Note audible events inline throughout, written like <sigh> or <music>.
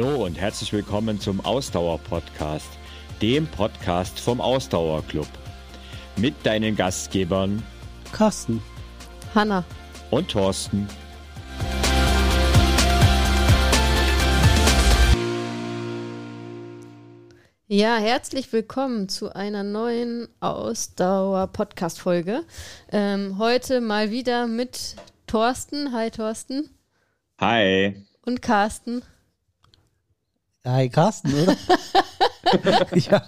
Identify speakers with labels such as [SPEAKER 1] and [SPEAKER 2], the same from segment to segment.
[SPEAKER 1] Hallo und herzlich willkommen zum Ausdauer-Podcast, dem Podcast vom Ausdauerclub. Mit deinen Gastgebern
[SPEAKER 2] Carsten,
[SPEAKER 3] Hanna
[SPEAKER 1] und Thorsten.
[SPEAKER 3] Ja, herzlich willkommen zu einer neuen Ausdauer-Podcast-Folge. Ähm, heute mal wieder mit Thorsten. Hi, Thorsten.
[SPEAKER 1] Hi.
[SPEAKER 3] Und Carsten.
[SPEAKER 2] Hi Carsten, oder? <laughs> ja.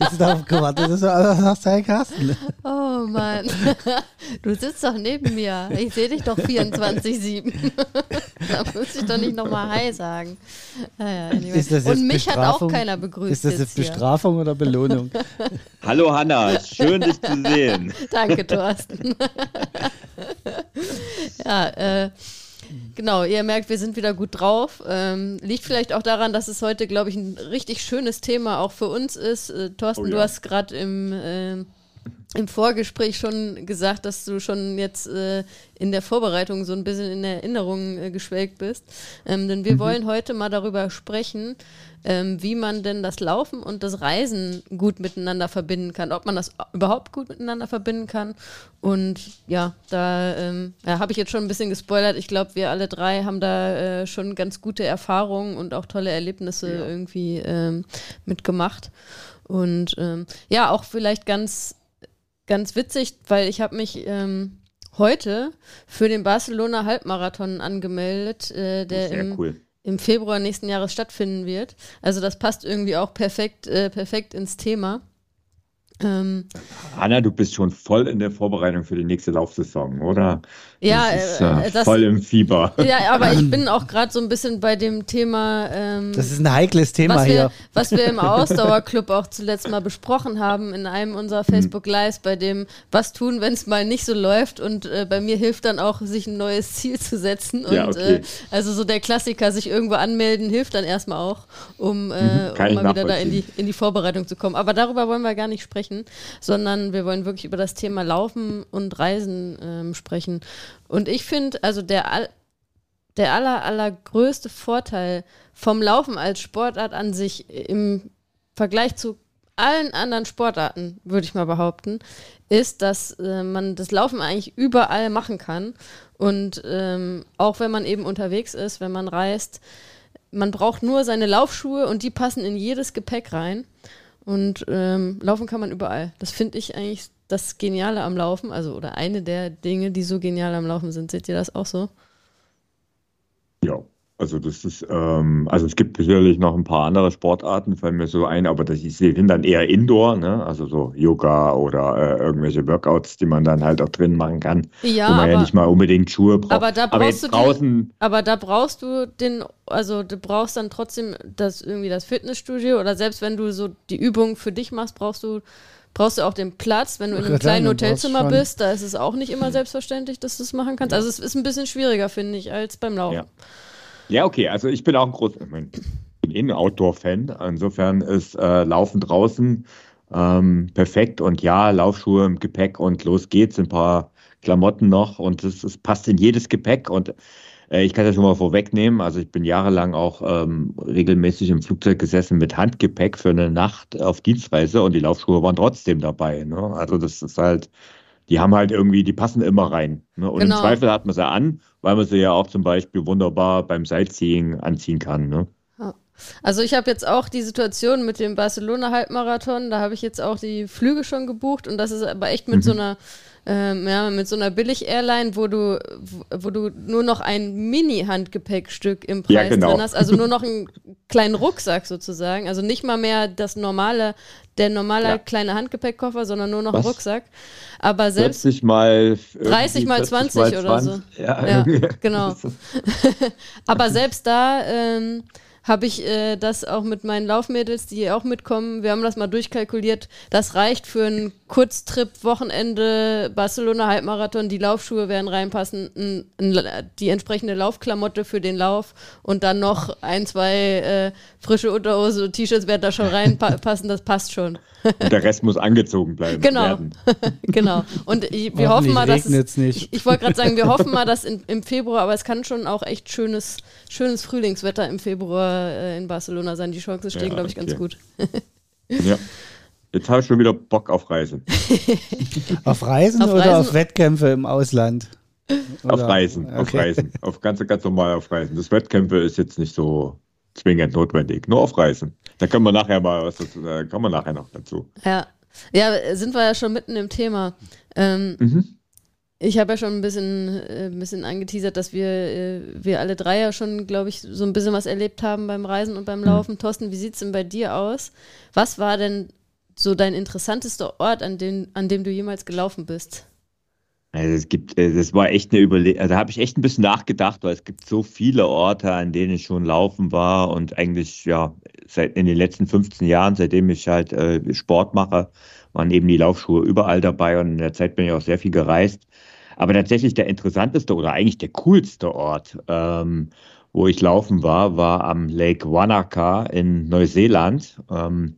[SPEAKER 2] Jetzt darauf gewartet, dass du sagst, hi Carsten.
[SPEAKER 3] Oh Mann. Du sitzt doch neben mir. Ich sehe dich doch 24-7. <laughs> da muss ich doch nicht nochmal Hi sagen. Naja, anyway.
[SPEAKER 2] Ist das jetzt
[SPEAKER 3] Und mich hat auch keiner begrüßt.
[SPEAKER 2] Ist das jetzt
[SPEAKER 3] hier.
[SPEAKER 2] Bestrafung oder Belohnung? <laughs>
[SPEAKER 1] Hallo Hanna, schön dich zu sehen.
[SPEAKER 3] Danke, Thorsten. ja, äh, genau, ihr merkt, wir sind wieder gut drauf. Ähm, liegt vielleicht auch daran, dass es heute, glaube ich, ein richtig schönes Thema auch für uns ist. Äh, Thorsten,
[SPEAKER 1] Oh
[SPEAKER 3] du
[SPEAKER 1] ja.
[SPEAKER 3] hast gerade im, ähm, im Vorgespräch schon gesagt, dass du schon jetzt äh, in der Vorbereitung so ein bisschen in Erinnerung äh, geschwelgt bist. Ähm, denn wir wollen heute mal darüber sprechen, ähm, wie man denn das Laufen und das Reisen gut miteinander verbinden kann, ob man das überhaupt gut miteinander verbinden kann. Und ja, da ähm, ja, habe ich jetzt schon ein bisschen gespoilert. Ich glaube, wir alle drei haben da äh, schon ganz gute Erfahrungen und auch tolle Erlebnisse
[SPEAKER 1] Ja.
[SPEAKER 3] irgendwie ähm, mitgemacht. Und ähm, ja, auch vielleicht ganz, ganz witzig, weil ich habe mich ähm, heute für den Barcelona Halbmarathon angemeldet, äh, der
[SPEAKER 1] Sehr
[SPEAKER 3] im,
[SPEAKER 1] cool.
[SPEAKER 3] Im Februar nächsten Jahres stattfinden wird. Also das passt irgendwie auch perfekt, äh, perfekt ins Thema. Ähm,
[SPEAKER 1] Hanna, du bist schon voll in der Vorbereitung für die nächste Laufsaison, oder?
[SPEAKER 3] ja,
[SPEAKER 1] das ist,
[SPEAKER 3] äh,
[SPEAKER 1] äh,
[SPEAKER 3] das,
[SPEAKER 1] voll im Fieber.
[SPEAKER 3] ja, aber ich <clears throat> bin auch gerade so ein bisschen bei dem Thema, ähm,
[SPEAKER 2] Das ist ein heikles Thema
[SPEAKER 3] was, wir,
[SPEAKER 2] hier.
[SPEAKER 3] was wir im <laughs> Ausdauerclub auch zuletzt mal besprochen haben in einem unserer Facebook Lives, bei dem was tun, wenn es mal nicht so läuft. Und äh, bei mir hilft dann auch, sich ein neues Ziel zu setzen. Und
[SPEAKER 1] Ja, okay.
[SPEAKER 3] äh, also so der Klassiker, sich irgendwo anmelden, hilft dann erstmal auch, um, äh,
[SPEAKER 1] Mhm,
[SPEAKER 3] um mal wieder da in die, in die Vorbereitung zu kommen. Aber darüber wollen wir gar nicht sprechen, sondern wir wollen wirklich über das Thema Laufen und Reisen ähm, sprechen. Und ich finde, also der der aller, allergrößte Vorteil vom Laufen als Sportart an sich im Vergleich zu allen anderen Sportarten, würde ich mal behaupten, ist, dass äh, man das Laufen eigentlich überall machen kann. Und ähm, auch wenn man eben unterwegs ist, wenn man reist, man braucht nur seine Laufschuhe und die passen in jedes Gepäck rein. Und ähm, laufen kann man überall. Das finde ich eigentlich das Geniale am Laufen, also oder eine der Dinge, die so genial am Laufen sind. Seht ihr das auch so?
[SPEAKER 1] Ja, also das ist, ähm, also es gibt sicherlich noch ein paar andere Sportarten, fallen mir so ein, aber das ist- die sind dann eher Indoor, ne? Also so Yoga oder äh, irgendwelche Workouts, die man dann halt auch drin machen kann,
[SPEAKER 3] Ja,
[SPEAKER 1] wo man ja
[SPEAKER 3] aber-
[SPEAKER 1] nicht mal unbedingt Schuhe braucht.
[SPEAKER 3] Aber da brauchst
[SPEAKER 1] jetzt
[SPEAKER 3] du den-
[SPEAKER 1] draußen,
[SPEAKER 3] Aber da brauchst du den, also du brauchst dann trotzdem das irgendwie das Fitnessstudio oder selbst wenn du so die Übungen für dich machst, brauchst du brauchst du auch den Platz, wenn du in einem kleinen Hotelzimmer bist, da ist es auch nicht immer selbstverständlich, dass du es machen kannst. Also es ist ein bisschen schwieriger, finde ich, als beim Laufen.
[SPEAKER 1] Ja. Ja, okay, also ich bin auch ein großer, bin eh insofern ist äh, Laufen draußen ähm, perfekt und ja, Laufschuhe im Gepäck und los geht's, ein paar Klamotten noch und es passt in jedes Gepäck und äh, ich kann das schon mal vorwegnehmen, also ich bin jahrelang auch ähm, regelmäßig im Flugzeug gesessen mit Handgepäck für eine Nacht auf Dienstreise und die Laufschuhe waren trotzdem dabei. Ne? Also das ist halt, die haben halt irgendwie, die passen immer rein. Ne? Und
[SPEAKER 3] Genau.
[SPEAKER 1] im Zweifel hat man sie an, weil man sie ja auch zum Beispiel wunderbar beim Sightseeing anziehen kann. Ne?
[SPEAKER 3] Also ich habe jetzt auch die Situation mit dem Barcelona-Halbmarathon, da habe ich jetzt auch die Flüge schon gebucht und das ist aber echt mit
[SPEAKER 1] Mhm.
[SPEAKER 3] so einer ähm, ja, mit so einer Billig-Airline, wo du, wo du nur noch ein Mini-Handgepäckstück im Preis
[SPEAKER 1] Ja, genau.
[SPEAKER 3] drin hast, also nur noch einen <laughs> kleinen Rucksack sozusagen, also nicht mal mehr das normale, der normale
[SPEAKER 1] Ja.
[SPEAKER 3] kleine Handgepäckkoffer, sondern nur noch
[SPEAKER 1] Was?
[SPEAKER 3] Rucksack. Aber selbst
[SPEAKER 1] 40 mal
[SPEAKER 3] 30 mal 20 oder so.
[SPEAKER 1] Ja,
[SPEAKER 3] Ja, <laughs> genau. <laughs> Aber selbst da ähm, habe ich äh, das auch mit meinen Laufmädels, die auch mitkommen, wir haben das mal durchkalkuliert, das reicht für einen Kurztrip, Wochenende, Barcelona Halbmarathon, die Laufschuhe werden reinpassen, ein, ein, die entsprechende Laufklamotte für den Lauf und dann noch ein, zwei äh, frische Unterhose, T-Shirts werden da schon reinpassen, das passt schon.
[SPEAKER 1] Und der Rest muss angezogen bleiben.
[SPEAKER 3] Genau, <laughs> genau. Und ich, wir hoffen mal, dass es,
[SPEAKER 2] nicht.
[SPEAKER 3] ich, ich wollte gerade sagen, wir hoffen mal, dass in, im Februar, aber es kann schon auch echt schönes, schönes Frühlingswetter im Februar äh, in Barcelona sein. Die Chancen stehen, ja, glaube ich, okay. ganz gut.
[SPEAKER 1] ja. <laughs> Jetzt habe ich schon wieder Bock auf Reisen. <laughs>
[SPEAKER 2] auf Reisen auf oder Reisen? auf Wettkämpfe im Ausland?
[SPEAKER 1] Oder? Auf Reisen, okay. auf Reisen. Auf ganz, ganz normal auf Reisen. Das Wettkämpfe ist jetzt nicht so zwingend notwendig. Nur auf Reisen. Da können wir nachher mal was dazu, da kommen wir nachher noch dazu.
[SPEAKER 3] Ja. Ja, sind wir ja schon mitten im Thema. Ähm, mhm. Ich habe ja schon ein bisschen, äh, ein bisschen angeteasert, dass wir, äh, wir alle drei ja schon, glaube ich, so ein bisschen was erlebt haben beim Reisen und beim mhm. Laufen. Mhm. Thorsten, wie sieht es denn bei dir aus? Was war denn so dein interessantester Ort, an dem, an dem du jemals gelaufen bist?
[SPEAKER 1] Also es gibt, äh, das war echt eine Überlegung, also da habe ich echt ein bisschen nachgedacht, weil es gibt so viele Orte, an denen ich schon laufen war und eigentlich, ja, seit in den letzten 15 Jahren, seitdem ich halt äh, Sport mache, waren eben die Laufschuhe überall dabei und in der Zeit bin ich auch sehr viel gereist. Aber tatsächlich der interessanteste oder eigentlich der coolste Ort, ähm, wo ich laufen war, war am Lake Wanaka in Neuseeland. Ähm,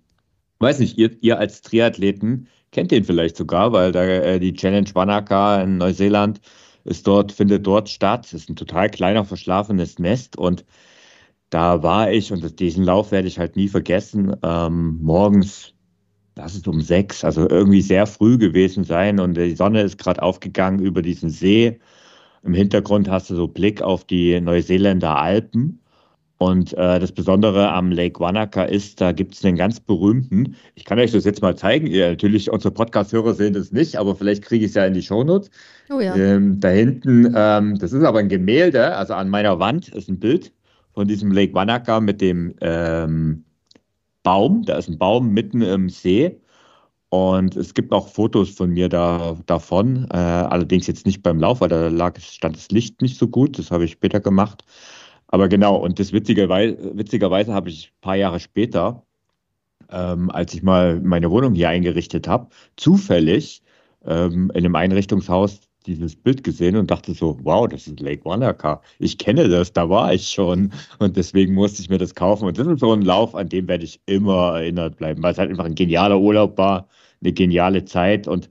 [SPEAKER 1] weiß nicht, ihr, ihr als Triathleten kennt den vielleicht sogar, weil da äh, die Challenge Wanaka in Neuseeland ist dort, findet dort statt. Es ist ein total kleiner, verschlafenes Nest und da war ich und diesen Lauf werde ich halt nie vergessen. Ähm, morgens, das ist um sechs, also irgendwie sehr früh gewesen sein und die Sonne ist gerade aufgegangen über diesen See. Im Hintergrund hast du so Blick auf die Neuseeländer Alpen. Und äh, das Besondere am Lake Wanaka ist, da gibt es einen ganz berühmten, ich kann euch das jetzt mal zeigen, ihr, natürlich unsere Podcast-Hörer sehen das nicht, aber vielleicht kriege ich es ja in die Shownotes. Oh ja. Ähm, da hinten, ähm, das ist aber ein Gemälde, also an meiner Wand ist ein Bild von diesem Lake Wanaka mit dem ähm, Baum, da ist ein Baum mitten im See. Und es gibt auch Fotos von mir da, davon, äh, allerdings jetzt nicht beim Lauf, weil da lag, stand das Licht nicht so gut, das habe ich später gemacht. Aber genau, und das witzigerweise, witzigerweise habe ich ein paar Jahre später, ähm, als ich mal meine Wohnung hier eingerichtet habe, zufällig ähm, in einem Einrichtungshaus dieses Bild gesehen und dachte so, wow, das ist Lake Wanaka. Ich kenne das, da war ich schon. Und deswegen musste ich mir das kaufen. Und das ist so ein Lauf, an dem werde ich immer erinnert bleiben, weil es halt einfach ein genialer Urlaub war, eine geniale Zeit und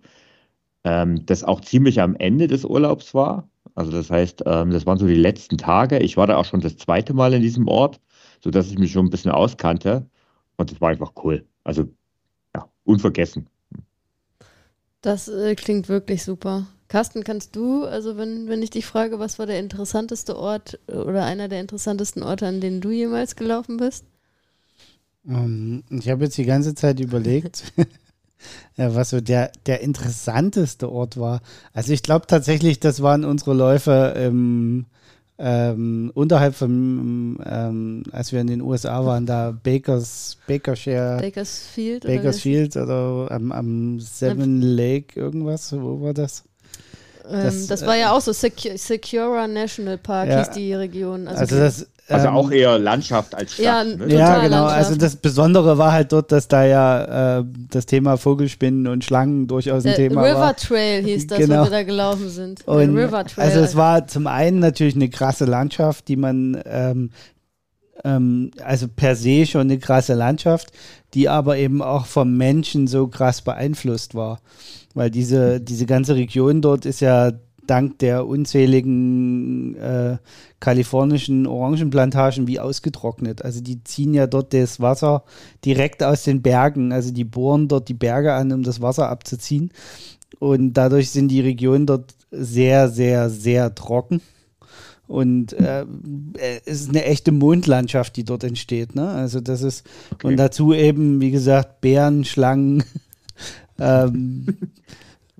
[SPEAKER 1] ähm, das auch ziemlich am Ende des Urlaubs war. Also das heißt, ähm, das waren so die letzten Tage. Ich war da auch schon das zweite Mal in diesem Ort, sodass ich mich schon ein bisschen auskannte. Und das war einfach cool. Also ja, unvergessen.
[SPEAKER 3] Das äh, klingt wirklich super. Carsten, kannst du, also wenn, wenn ich dich frage, was war der interessanteste Ort oder einer der interessantesten Orte, an denen du jemals gelaufen bist?
[SPEAKER 2] Um, ähm, ich habe jetzt die ganze Zeit überlegt, <laughs> was so der, der interessanteste Ort war. Also ich glaube tatsächlich, das waren unsere Läufe im, ähm, unterhalb von, ähm, als wir in den USA waren, da Bakers, Bakershire.
[SPEAKER 3] Bakersfield.
[SPEAKER 2] Bakersfield oder, oder am, am Seven Lake irgendwas, wo war das?
[SPEAKER 3] Ähm, das, das, war ja auch so Secura National Park ja, hieß die Region.
[SPEAKER 1] Also, also das, also ähm, auch eher Landschaft als Stadt.
[SPEAKER 2] Ja, ne? ja genau. Landschaft. Also das Besondere war halt dort, dass da ja äh, das Thema Vogelspinnen und Schlangen durchaus ein Der Thema
[SPEAKER 3] River
[SPEAKER 2] war.
[SPEAKER 3] River Trail hieß das, genau. wo wir da gelaufen sind.
[SPEAKER 2] Und River Trail. Also es war zum einen natürlich eine krasse Landschaft, die man ähm, ähm, also per se schon eine krasse Landschaft, die aber eben auch vom Menschen so krass beeinflusst war. Weil diese, diese ganze Region dort ist ja dank der unzähligen äh, kalifornischen Orangenplantagen wie ausgetrocknet. Also die ziehen ja dort das Wasser direkt aus den Bergen. Also die bohren dort die Berge an, um das Wasser abzuziehen. Und dadurch sind die Regionen dort sehr, sehr, sehr trocken. Und äh, es ist eine echte Mondlandschaft, die dort entsteht. Ne? Also das ist, okay. und dazu eben, wie gesagt, Bären, Schlangen, <laughs> ähm, <laughs>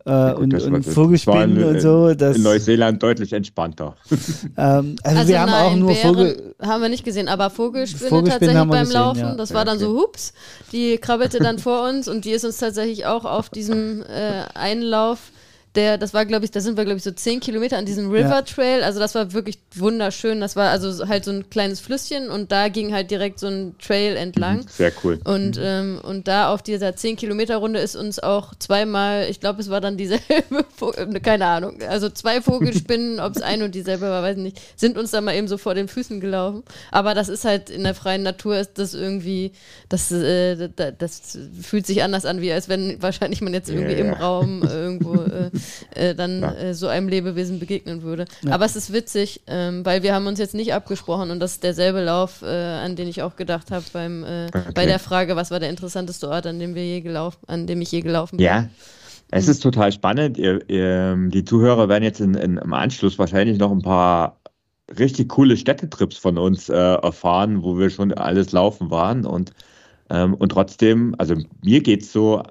[SPEAKER 2] äh, und, und Vogelspinnen in, und so.
[SPEAKER 1] Das, in Neuseeland deutlich entspannter. <laughs>
[SPEAKER 3] ähm, also, also, wir haben nein, auch nur Bären Vogel haben wir nicht gesehen, aber Vogelspinne, Vogelspinne tatsächlich beim gesehen, Laufen, ja. das war ja, dann okay. so, hups, die krabbelte dann vor uns und die ist uns tatsächlich auch auf diesem äh, Einlauf der, das war, glaube ich, da sind wir, glaube ich, so zehn Kilometer an diesem River Trail. Also das war wirklich wunderschön. Das war also halt so ein kleines Flüsschen und da ging halt direkt so ein Trail entlang. Mhm,
[SPEAKER 1] sehr cool.
[SPEAKER 3] Und, mhm. ähm, und da auf dieser zehn Kilometer Runde ist uns auch zweimal, ich glaube, es war dann dieselbe, <laughs> keine Ahnung, also zwei Vogelspinnen, <laughs> ob es ein und dieselbe war, weiß ich nicht, sind uns da mal eben so vor den Füßen gelaufen. Aber das ist halt in der freien Natur ist das irgendwie, das, äh, das, das fühlt sich anders an, wie als wenn wahrscheinlich man jetzt irgendwie yeah, im Raum <laughs> irgendwo äh, äh, dann ja. äh, so einem Lebewesen begegnen würde. Ja. Aber es ist witzig, ähm, weil wir haben uns jetzt nicht abgesprochen und das ist derselbe Lauf, äh, an den ich auch gedacht habe beim äh, okay. bei der Frage, was war der interessanteste Ort, an dem wir je gelaufen, an dem ich je gelaufen bin.
[SPEAKER 1] Ja. Es ist total spannend. Ihr, ihr, die Zuhörer werden jetzt in, in, im Anschluss wahrscheinlich noch ein paar richtig coole Städtetrips von uns äh, erfahren, wo wir schon alles laufen waren. Und, ähm, und trotzdem, also mir geht es so,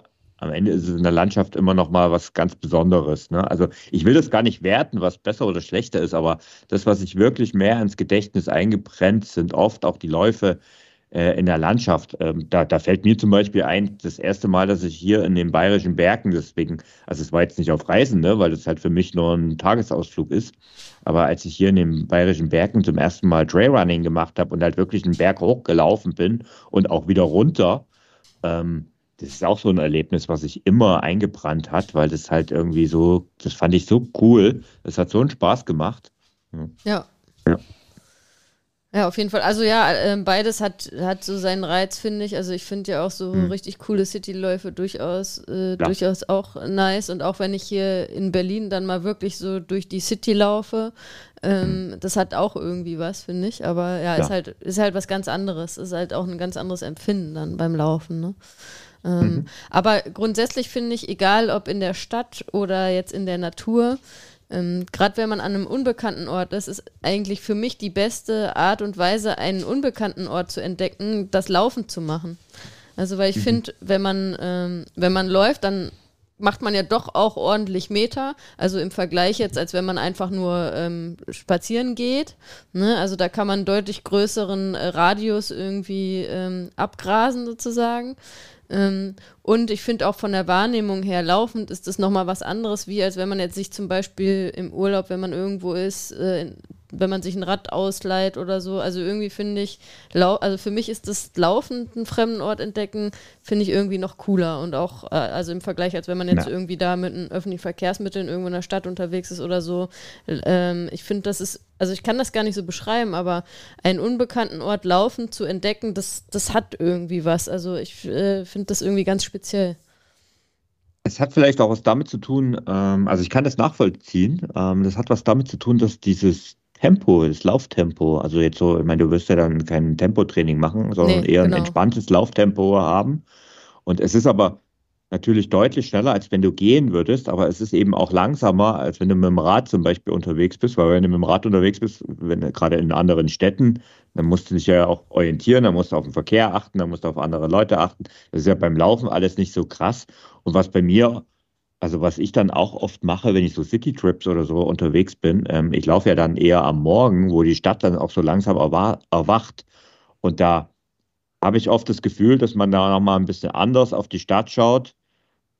[SPEAKER 1] am Ende ist es in der Landschaft immer noch mal was ganz Besonderes. Ne? Also ich will das gar nicht werten, was besser oder schlechter ist, aber das, was sich wirklich mehr ins Gedächtnis eingebrennt, sind oft auch die Läufe äh, in der Landschaft. Ähm, da, da fällt mir zum Beispiel ein, das erste Mal, dass ich hier in den bayerischen Bergen, deswegen, also es war jetzt nicht auf Reisen, ne, weil das halt für mich nur ein Tagesausflug ist, aber als ich hier in den bayerischen Bergen zum ersten Mal Trailrunning gemacht habe und halt wirklich einen Berg hochgelaufen bin und auch wieder runter, ähm, das ist auch so ein Erlebnis, was sich immer eingebrannt hat, weil das halt irgendwie so, das fand ich so cool. Das hat so einen Spaß gemacht.
[SPEAKER 3] Ja. Ja, ja auf jeden Fall. Also ja, äh, beides hat, hat so seinen Reiz, finde ich. Also ich finde ja auch so hm. richtig coole Cityläufe durchaus, äh, durchaus auch nice. Und auch wenn ich hier in Berlin dann mal wirklich so durch die City laufe, ähm, hm. das hat auch irgendwie was, finde ich. Aber ja, ja, Ist, halt, ist halt was ganz anderes. Ist halt auch ein ganz anderes Empfinden dann beim Laufen. Ne? Ähm, mhm. Aber grundsätzlich finde ich, egal ob in der Stadt oder jetzt in der Natur, ähm, gerade wenn man an einem unbekannten Ort ist, ist eigentlich für mich die beste Art und Weise, einen unbekannten Ort zu entdecken, das Laufen zu machen. Also weil ich mhm. finde, wenn man ähm, wenn man läuft, dann macht man ja doch auch ordentlich Meter. Also im Vergleich jetzt, als wenn man einfach nur ähm, spazieren geht. Ne? Also da kann man deutlich größeren äh, Radius irgendwie ähm, abgrasen sozusagen. Ähm, und ich finde auch von der Wahrnehmung her laufend ist das nochmal was anderes, wie als wenn man jetzt sich zum Beispiel im Urlaub, wenn man irgendwo ist, äh, wenn man sich ein Rad ausleiht oder so. Also irgendwie finde ich, also für mich ist das laufend einen fremden Ort entdecken, finde ich irgendwie noch cooler und auch, äh, also im Vergleich, als wenn man jetzt ja. irgendwie da mit einem öffentlichen Verkehrsmitteln irgendwo in der Stadt unterwegs ist oder so. Ähm, ich finde, das ist, also ich kann das gar nicht so beschreiben, aber einen unbekannten Ort laufend zu entdecken, das, das hat irgendwie was. Also ich äh, finde das irgendwie ganz speziell.
[SPEAKER 1] Es hat vielleicht auch was damit zu tun, ähm, also ich kann das nachvollziehen. Ähm, das hat was damit zu tun, dass dieses Tempo, das Lauftempo. Also jetzt so, ich meine, du wirst ja dann kein Tempotraining machen, sondern nee, eher genau. ein entspanntes Lauftempo haben. Und es ist aber natürlich deutlich schneller, als wenn du gehen würdest, aber es ist eben auch langsamer, als wenn du mit dem Rad zum Beispiel unterwegs bist, weil wenn du mit dem Rad unterwegs bist, wenn du gerade in anderen Städten, dann musst du dich ja auch orientieren, dann musst du auf den Verkehr achten, dann musst du auf andere Leute achten. Das ist ja beim Laufen alles nicht so krass. Und was bei mir also was ich dann auch oft mache, wenn ich so City-Trips oder so unterwegs bin, ähm, ich laufe ja dann eher am Morgen, wo die Stadt dann auch so langsam erwacht. Und da habe ich oft das Gefühl, dass man da nochmal ein bisschen anders auf die Stadt schaut,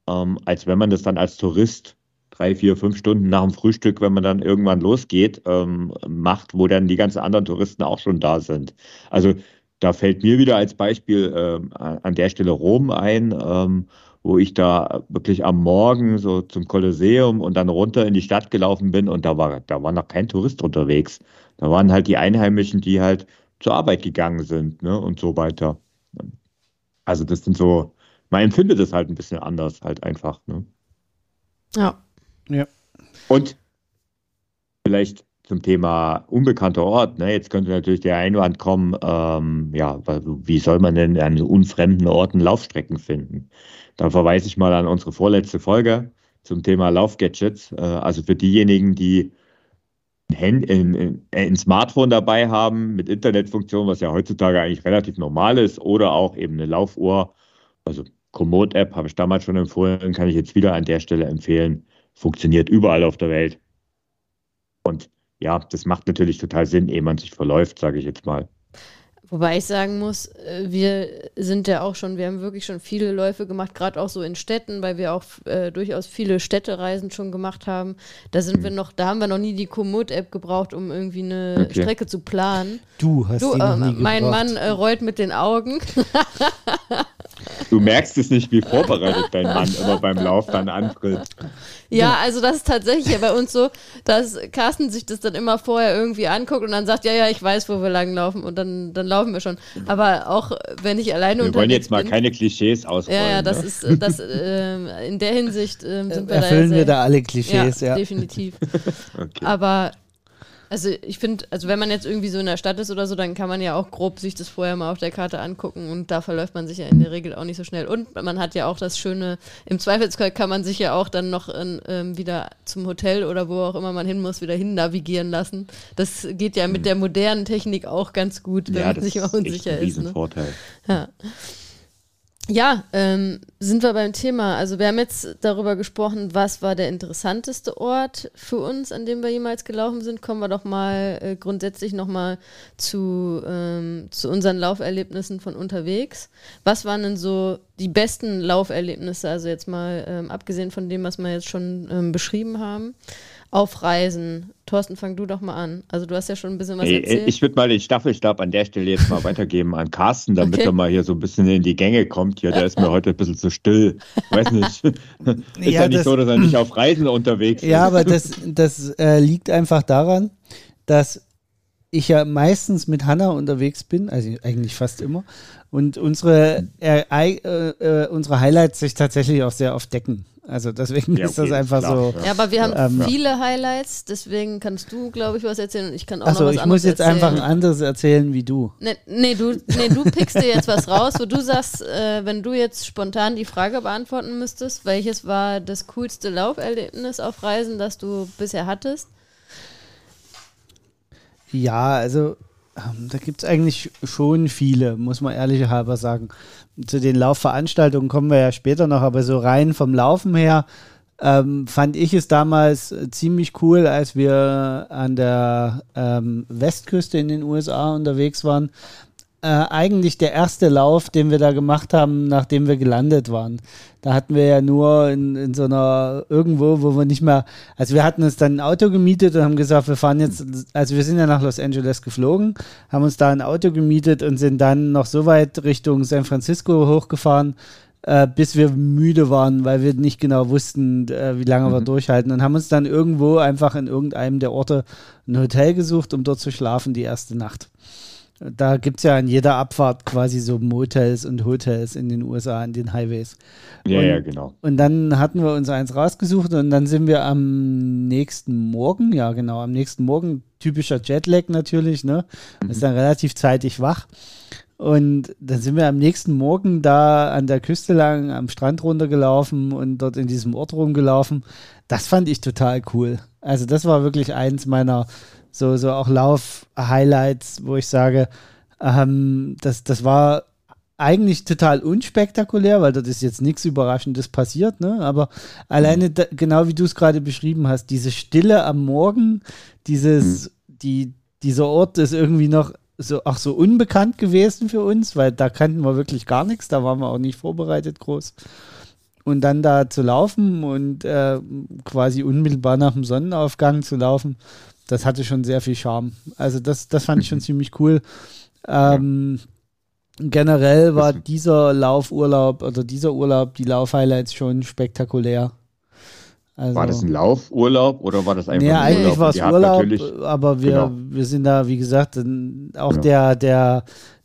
[SPEAKER 1] ähm, als wenn man das dann als Tourist drei, vier, fünf Stunden nach dem Frühstück, wenn man dann irgendwann losgeht, ähm, macht, wo dann die ganzen anderen Touristen auch schon da sind. Also da fällt mir wieder als Beispiel ähm, an der Stelle Rom ein ähm, wo ich da wirklich am Morgen so zum Kolosseum und dann runter in die Stadt gelaufen bin und da war, da war noch kein Tourist unterwegs. Da waren halt die Einheimischen, die halt zur Arbeit gegangen sind ne, und so weiter. Also das sind so, man empfindet es halt ein bisschen anders halt einfach. Ne?
[SPEAKER 3] Ja.
[SPEAKER 2] Ja.
[SPEAKER 1] Und vielleicht zum Thema unbekannter Ort. Ne? Jetzt könnte natürlich der Einwand kommen, ähm, ja, wie soll man denn an unfremden Orten Laufstrecken finden? Da verweise ich mal an unsere vorletzte Folge zum Thema Laufgadgets. Äh, also für diejenigen, die ein, ein, ein, Smartphone dabei haben mit Internetfunktion, was ja heutzutage eigentlich relativ normal ist, oder auch eben eine Laufuhr. Also Komoot-App habe ich damals schon empfohlen, kann ich jetzt wieder an der Stelle empfehlen. Funktioniert überall auf der Welt. Und ja, das macht natürlich total Sinn, ehe man sich verläuft, sage ich jetzt mal.
[SPEAKER 3] Wobei ich sagen muss, äh, wir sind ja auch schon, wir haben wirklich schon viele Läufe gemacht, gerade auch so in Städten, weil wir auch äh, durchaus viele Städtereisen schon gemacht haben. Da sind mhm. wir noch, da haben wir noch nie die Komoot-App gebraucht, um irgendwie eine okay. Strecke zu planen.
[SPEAKER 2] Du hast du, die noch äh, nie
[SPEAKER 3] Mein Mann äh, rollt mit den Augen.
[SPEAKER 1] Du merkst es nicht, wie vorbereitet dein Mann immer beim Lauf dann antritt. <laughs>
[SPEAKER 3] Ja, also das ist tatsächlich bei uns so, dass Carsten sich das dann immer vorher irgendwie anguckt und dann sagt, ja, ja, ich weiß, wo wir langlaufen und dann, dann laufen wir schon. Aber auch wenn ich alleine
[SPEAKER 1] Wir wollen jetzt mal bin, keine Klischees ausrollen.
[SPEAKER 3] Ja, ja, das ne? ist, das, äh, in der Hinsicht äh, sind wir
[SPEAKER 2] Erfüllen
[SPEAKER 3] da
[SPEAKER 2] wir da alle Klischees, ja. ja.
[SPEAKER 3] definitiv. <laughs> okay. Aber also ich finde, also wenn man jetzt irgendwie so in der Stadt ist oder so, dann kann man ja auch grob sich das vorher mal auf der Karte angucken und da verläuft man sich ja in der Regel auch nicht so schnell. Und man hat ja auch das Schöne, im Zweifelsfall kann man sich ja auch dann noch in, ähm, wieder zum Hotel oder wo auch immer man hin muss, wieder hin navigieren lassen. Das geht ja mit der modernen Technik auch ganz gut, wenn ja, man sich immer unsicher ist. Ne?
[SPEAKER 1] Vorteil.
[SPEAKER 3] Ja. Ja, ähm, sind wir beim Thema. Also wir haben jetzt darüber gesprochen, was war der interessanteste Ort für uns, an dem wir jemals gelaufen sind. Kommen wir doch mal äh, grundsätzlich nochmal zu, ähm, zu unseren Lauferlebnissen von unterwegs. Was waren denn so die besten Lauferlebnisse, also jetzt mal ähm, abgesehen von dem, was wir jetzt schon ähm, beschrieben haben? Auf Reisen. Thorsten, fang du doch mal an. Also du hast ja schon ein bisschen was erzählt.
[SPEAKER 1] Ich würde mal den Staffelstab an der Stelle jetzt mal weitergeben an Carsten, damit okay. er mal hier so ein bisschen in die Gänge kommt. Hier, der ist mir heute ein bisschen zu still. Weiß nicht. <laughs> ist ja, ja nicht das, so, dass er nicht auf Reisen unterwegs
[SPEAKER 2] ist. Ja, aber das, das äh, liegt einfach daran, dass ich ja meistens mit Hanna unterwegs bin, also eigentlich fast immer, und unsere, äh, äh, unsere Highlights sich tatsächlich auch sehr oft decken. Also deswegen ja, okay, ist das einfach klar, so.
[SPEAKER 3] Ja, aber wir haben ähm, viele Highlights, deswegen kannst du, glaube ich, was erzählen und ich kann auch Achso, noch was
[SPEAKER 2] ich muss jetzt
[SPEAKER 3] erzählen.
[SPEAKER 2] einfach ein anderes erzählen wie du.
[SPEAKER 3] Nee, nee, du, nee, du pickst dir jetzt was raus, wo du sagst, äh, wenn du jetzt spontan die Frage beantworten müsstest, welches war das coolste Lauferlebnis auf Reisen, das du bisher hattest?
[SPEAKER 2] Ja, also ähm, da gibt es eigentlich schon viele, muss man ehrlich halber sagen. Zu den Laufveranstaltungen kommen wir ja später noch, aber so rein vom Laufen her ähm, fand ich es damals ziemlich cool, als wir an der ähm, Westküste in den USA unterwegs waren äh, eigentlich der erste Lauf, den wir da gemacht haben, nachdem wir gelandet waren. Da hatten wir ja nur in, in so einer irgendwo, wo wir nicht mehr, also wir hatten uns dann ein Auto gemietet und haben gesagt, wir fahren jetzt, also wir sind ja nach Los Angeles geflogen, haben uns da ein Auto gemietet und sind dann noch so weit Richtung San Francisco hochgefahren, äh, bis wir müde waren, weil wir nicht genau wussten, äh, wie lange mhm. wir durchhalten und haben uns dann irgendwo einfach in irgendeinem der Orte ein Hotel gesucht, um dort zu schlafen die erste Nacht. Da gibt es ja an jeder Abfahrt quasi so Motels und Hotels in den USA, an den Highways.
[SPEAKER 1] Ja, und, ja, genau.
[SPEAKER 2] Und dann hatten wir uns eins rausgesucht und dann sind wir am nächsten Morgen, ja genau, am nächsten Morgen, typischer Jetlag natürlich, ne? Mhm. Ist dann relativ zeitig wach. Und dann sind wir am nächsten Morgen da an der Küste lang am Strand runtergelaufen und dort in diesem Ort rumgelaufen. Das fand ich total cool. Also das war wirklich eins meiner so, so auch Lauf-Highlights, wo ich sage, ähm, das, das war eigentlich total unspektakulär, weil dort ist jetzt nichts Überraschendes passiert, ne? Aber alleine, da, genau wie du es gerade beschrieben hast, diese Stille am Morgen, dieses, mhm. die, dieser Ort ist irgendwie noch so, auch so unbekannt gewesen für uns, weil da kannten wir wirklich gar nichts, da waren wir auch nicht vorbereitet groß. Und dann da zu laufen und äh, quasi unmittelbar nach dem Sonnenaufgang zu laufen, das hatte schon sehr viel Charme. Also das, das fand ich schon <laughs> ziemlich cool. Ähm, ja. Generell war dieser Laufurlaub oder dieser Urlaub, die Laufhighlights schon spektakulär.
[SPEAKER 1] Also, war das ein Laufurlaub oder war das einfach
[SPEAKER 2] ja,
[SPEAKER 1] ein
[SPEAKER 2] Urlaub? eigentlich war es Urlaub, aber wir, genau. wir sind da, wie gesagt, auch genau. der, der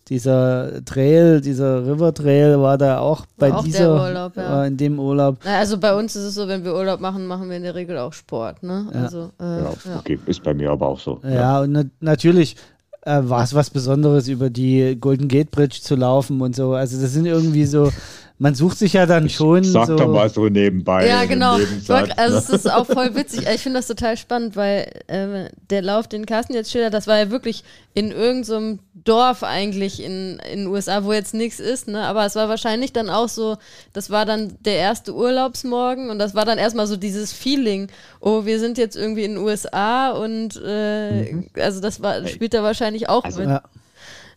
[SPEAKER 2] dieser Trail, dieser River Trail war da auch bei auch dieser Urlaub, ja. in dem Urlaub.
[SPEAKER 3] Also bei uns ist es so, wenn wir Urlaub machen, machen wir in der Regel auch Sport, ne? Ja. Also, äh,
[SPEAKER 1] ja, okay, ist bei mir aber auch so.
[SPEAKER 2] Ja, und na natürlich äh, war es was Besonderes, über die Golden Gate Bridge zu laufen und so. Also das sind irgendwie so man sucht sich ja dann schon. Ich
[SPEAKER 1] sag
[SPEAKER 2] so
[SPEAKER 1] doch mal so nebenbei.
[SPEAKER 3] Ja, genau. Also ne? es ist auch voll witzig. Ich finde das total spannend, weil äh, der Lauf, den Carsten jetzt schildert, das war ja wirklich in irgendeinem so Dorf eigentlich in den USA, wo jetzt nichts ist, ne? Aber es war wahrscheinlich dann auch so, das war dann der erste Urlaubsmorgen und das war dann erstmal so dieses Feeling, oh, wir sind jetzt irgendwie in den USA und äh, mhm. also das war, spielt da wahrscheinlich auch also, mit. Ja.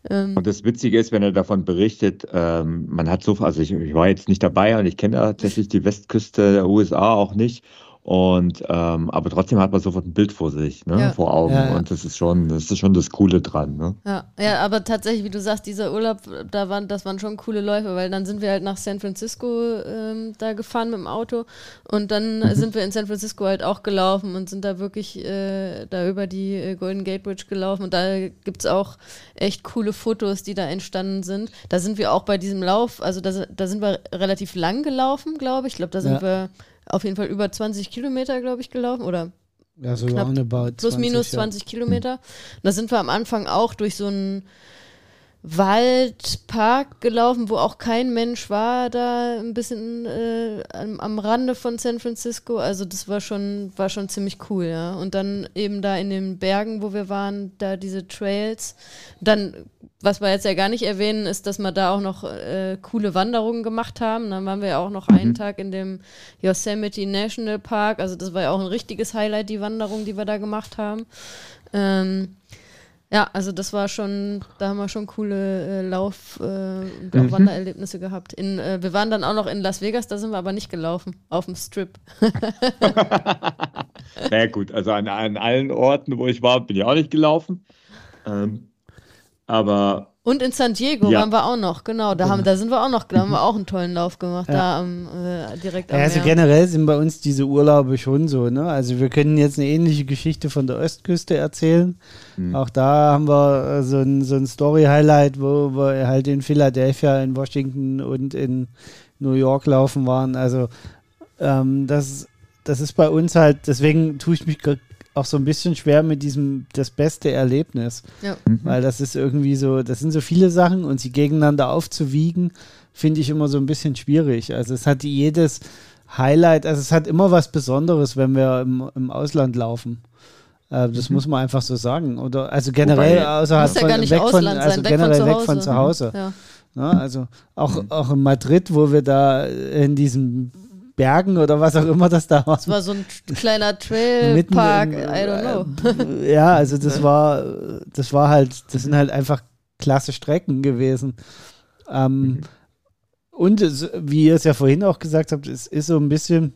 [SPEAKER 1] Ähm, und das Witzige ist, wenn er davon berichtet, ähm, man hat so, also ich, ich, war jetzt nicht dabei und ich kenne tatsächlich die Westküste der USA auch nicht. Und ähm, aber trotzdem hat man sofort ein Bild vor sich, ne? Ja. vor Augen. Ja, ja. Und das ist schon, das ist schon das Coole dran. Ne?
[SPEAKER 3] Ja, ja, aber tatsächlich, wie du sagst, dieser Urlaub, da waren, das waren schon coole Läufe, weil dann sind wir halt nach San Francisco ähm, da gefahren mit dem Auto und dann mhm. sind wir in San Francisco halt auch gelaufen und sind da wirklich äh, da über die äh, Golden Gate Bridge gelaufen und da gibt es auch echt coole Fotos, die da entstanden sind. Da sind wir auch bei diesem Lauf, also da, da sind wir relativ lang gelaufen, glaube ich. Ich glaube, da sind wir auf jeden Fall über 20 Kilometer, glaube ich, gelaufen. Oder
[SPEAKER 2] ja, so knapp
[SPEAKER 3] plus 20, minus 20 ja. Kilometer. Da sind wir am Anfang auch durch so einen Waldpark gelaufen, wo auch kein Mensch war, da ein bisschen äh, am, am, Rande von San Francisco. Also das war schon, war schon ziemlich cool, ja. Und dann eben da in den Bergen, wo wir waren, da diese Trails. Dann, was wir jetzt ja gar nicht erwähnen, ist, dass wir da auch noch äh, coole Wanderungen gemacht haben. Dann waren wir ja auch noch mhm. einen Tag in dem Yosemite National Park. Also das war ja auch ein richtiges Highlight, die Wanderung, die wir da gemacht haben. Ähm, ja, also das war schon, da haben wir schon coole äh, Lauf- äh, und mhm. Wandererlebnisse gehabt. In, äh, wir waren dann auch noch in Las Vegas, da sind wir aber nicht gelaufen, auf dem Strip. <laughs>
[SPEAKER 1] Na gut, also an, an, allen Orten, wo ich war, bin ich auch nicht gelaufen. Ähm, aber
[SPEAKER 3] und in San Diego ja. waren wir auch noch, genau. Da, haben, da sind wir auch noch, da haben wir auch einen tollen Lauf gemacht, ja. da am, äh, direkt am
[SPEAKER 2] ja, Also
[SPEAKER 3] Meer.
[SPEAKER 2] generell sind bei uns diese Urlaube schon so, ne? Also wir können jetzt eine ähnliche Geschichte von der Ostküste erzählen. Mhm. Auch da haben wir äh, so ein, so ein Story-Highlight, wo wir halt in Philadelphia, in Washington und in New York laufen waren. Also ähm, das, das ist bei uns halt, deswegen tue ich mich auch so ein bisschen schwer mit diesem das beste Erlebnis. Ja. Mhm. Weil das ist irgendwie so, das sind so viele Sachen und sie gegeneinander aufzuwiegen, finde ich immer so ein bisschen schwierig. Also es hat jedes Highlight, also es hat immer was Besonderes, wenn wir im, im Ausland laufen. Äh, das mhm. muss man einfach so sagen. Oder also generell Wobei, außerhalb
[SPEAKER 3] ja von, weg von, also
[SPEAKER 2] generell weg von zu Hause. Ja. Ja, also auch, mhm. auch in Madrid, wo wir da in diesem Bergen oder was auch immer das da war.
[SPEAKER 3] Das war so ein kleiner Trailpark, I don't
[SPEAKER 2] know. <laughs> Äh, ja, also das war, das war halt, das sind halt einfach klasse Strecken gewesen. Ähm, mhm. Und es, wie ihr es ja vorhin auch gesagt habt, es ist so ein bisschen,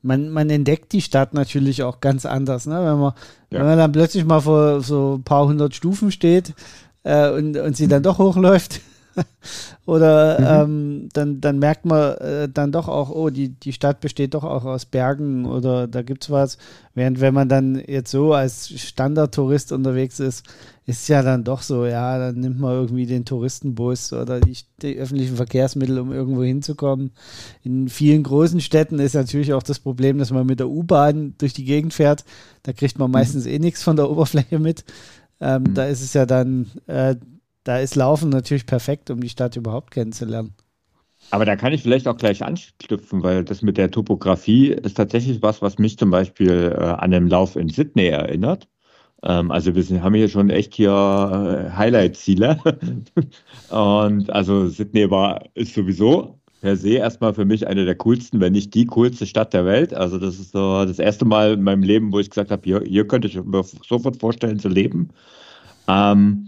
[SPEAKER 2] man, man entdeckt die Stadt natürlich auch ganz anders. Ne? Wenn, man, ja. wenn man dann plötzlich mal vor so ein paar hundert Stufen steht äh, und, und sie dann doch hochläuft, <laughs> Oder mhm. ähm, dann, dann merkt man äh, dann doch auch, oh, die, die Stadt besteht doch auch aus Bergen oder da gibt es was. Während wenn man dann jetzt so als Standardtourist unterwegs ist, ist ja dann doch so, ja, dann nimmt man irgendwie den Touristenbus oder die, die öffentlichen Verkehrsmittel, um irgendwo hinzukommen. In vielen großen Städten ist natürlich auch das Problem, dass man mit der U-Bahn durch die Gegend fährt. Da kriegt man mhm. meistens mhm. eh nichts von der Oberfläche mit. Ähm, mhm. Da ist es ja dann äh, da ist Laufen natürlich perfekt, um die Stadt überhaupt kennenzulernen.
[SPEAKER 1] Aber da kann ich vielleicht auch gleich anknüpfen, weil das mit der Topografie ist tatsächlich was, was mich zum Beispiel äh, an den Lauf in Sydney erinnert. Ähm, also wir sind, haben hier schon echt hier äh, Highlight-Ziele. <laughs> Und also Sydney war, ist sowieso per se erstmal für mich eine der coolsten, wenn nicht die coolste Stadt der Welt. Also das ist so das erste Mal in meinem Leben, wo ich gesagt habe, hier, hier könnte ich mir sofort vorstellen zu leben. Ähm,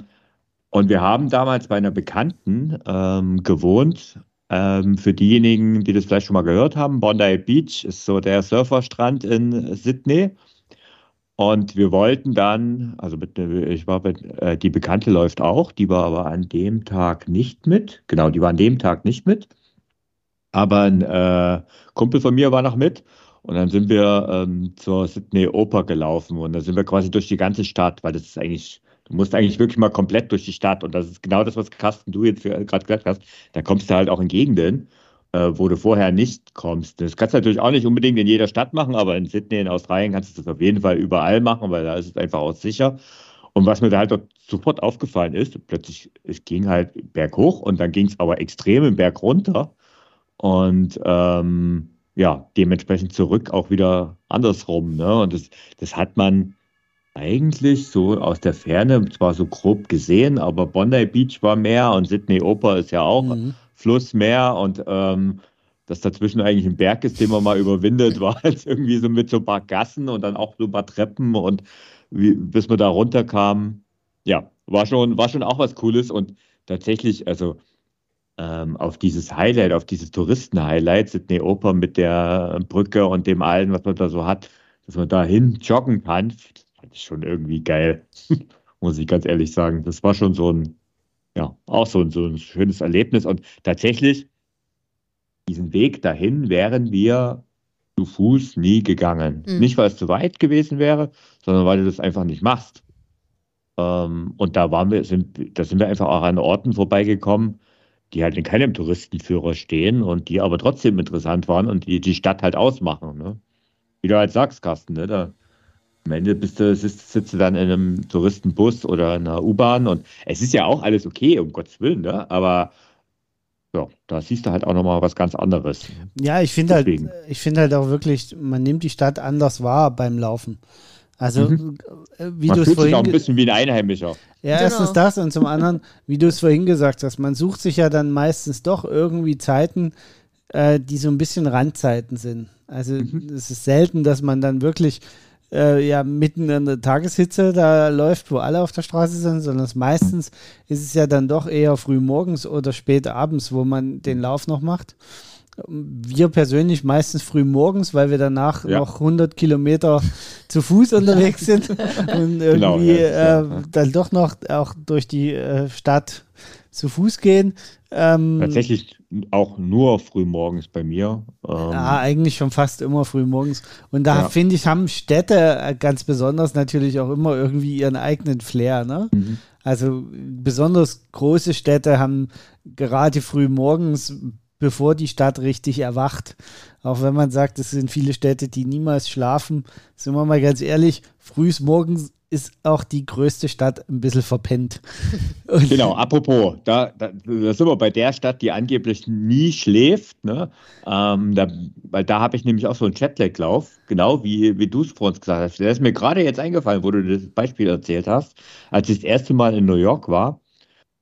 [SPEAKER 1] und wir haben damals bei einer Bekannten ähm, gewohnt. Ähm, für diejenigen, die das vielleicht schon mal gehört haben, Bondi Beach ist so der Surferstrand in Sydney. Und wir wollten dann, also mit, ich war mit, äh, die Bekannte läuft auch, die war aber an dem Tag nicht mit. Genau, die war an dem Tag nicht mit. Aber ein äh, Kumpel von mir war noch mit. Und dann sind wir ähm, zur Sydney Oper gelaufen und da sind wir quasi durch die ganze Stadt, weil das ist eigentlich Du musst eigentlich wirklich mal komplett durch die Stadt. Und das ist genau das, was Carsten, du jetzt gerade gesagt hast. Da kommst du halt auch in Gegenden, äh, wo du vorher nicht kommst. Das kannst du natürlich auch nicht unbedingt in jeder Stadt machen, aber in Sydney, in Australien kannst du das auf jeden Fall überall machen, weil da ist es einfach auch sicher. Und was mir da halt sofort aufgefallen ist, plötzlich, es ging halt berghoch und dann ging es aber extrem im Berg runter. Und ähm, ja, dementsprechend zurück auch wieder andersrum. Ne? Und das, das hat man eigentlich so aus der Ferne zwar so grob gesehen, aber Bondi Beach war mehr und Sydney Oper ist ja auch mhm. Flussmeer und ähm, dass dazwischen eigentlich ein Berg ist, den man mal überwindet, war halt <laughs> irgendwie so mit so ein paar Gassen und dann auch so ein paar Treppen und wie, bis wir da runterkamen. ja, war schon, war schon auch was Cooles und tatsächlich, also ähm, auf dieses Highlight, auf dieses Touristen-Highlight, Sydney Oper mit der Brücke und dem allen, was man da so hat, dass man da hin joggen kann, schon irgendwie geil, <laughs> muss ich ganz ehrlich sagen. Das war schon so ein, ja, auch so ein, so ein schönes Erlebnis und tatsächlich, diesen Weg dahin wären wir zu Fuß nie gegangen. Mhm. Nicht, weil es zu weit gewesen wäre, sondern weil du das einfach nicht machst. Ähm, und da waren wir, sind, da sind wir einfach auch an Orten vorbeigekommen, die halt in keinem Touristenführer stehen und die aber trotzdem interessant waren und die die Stadt halt ausmachen. Ne? Wie du halt sagst, Carsten, ne? Da, am Ende bist du, sitzt, sitzt du dann in einem Touristenbus oder in einer U-Bahn und es ist ja auch alles okay, um Gottes Willen, ne? aber ja, da siehst du halt auch nochmal was ganz anderes.
[SPEAKER 2] Ja, ich finde halt, ich finde halt auch wirklich, man nimmt die Stadt anders wahr beim Laufen. Also, mhm.
[SPEAKER 1] Äh, wie du es vorhin. Sich auch ein bisschen wie ein Einheimischer.
[SPEAKER 2] Ja, genau. erstens das und zum anderen, wie du es vorhin gesagt hast, man sucht sich ja dann meistens doch irgendwie Zeiten, äh, die so ein bisschen Randzeiten sind. Also, mhm. es ist selten, dass man dann wirklich äh, ja mitten in der Tageshitze da läuft, wo alle auf der Straße sind, sondern meistens ist es ja dann doch eher früh morgens oder spät abends, wo man den Lauf noch macht. Wir persönlich meistens früh morgens, weil wir danach ja. noch 100 Kilometer zu Fuß unterwegs sind <laughs> und genau, irgendwie genau, ja, äh, dann doch noch auch durch die äh, Stadt zu Fuß gehen.
[SPEAKER 1] Ähm, Tatsächlich auch nur früh morgens bei mir.
[SPEAKER 2] Ähm, ja, eigentlich schon fast immer früh morgens. Und da ja. finde ich, haben Städte äh, ganz besonders natürlich auch immer irgendwie ihren eigenen Flair. Ne? Mhm. Also besonders große Städte haben gerade früh morgens, bevor die Stadt richtig erwacht, auch wenn man sagt, es sind viele Städte, die niemals schlafen, sind wir mal ganz ehrlich, frühs morgens ist auch die größte Stadt ein bisschen verpennt.
[SPEAKER 1] Und genau, apropos, da, da, da, sind wir bei der Stadt, die angeblich nie schläft, ne? Ähm, da, weil da habe ich nämlich auch so einen Chatlag-Lauf, genau wie, wie du es vor uns gesagt hast. Der ist mir gerade jetzt eingefallen, wo du das Beispiel erzählt hast. Als ich das erste Mal in New York war,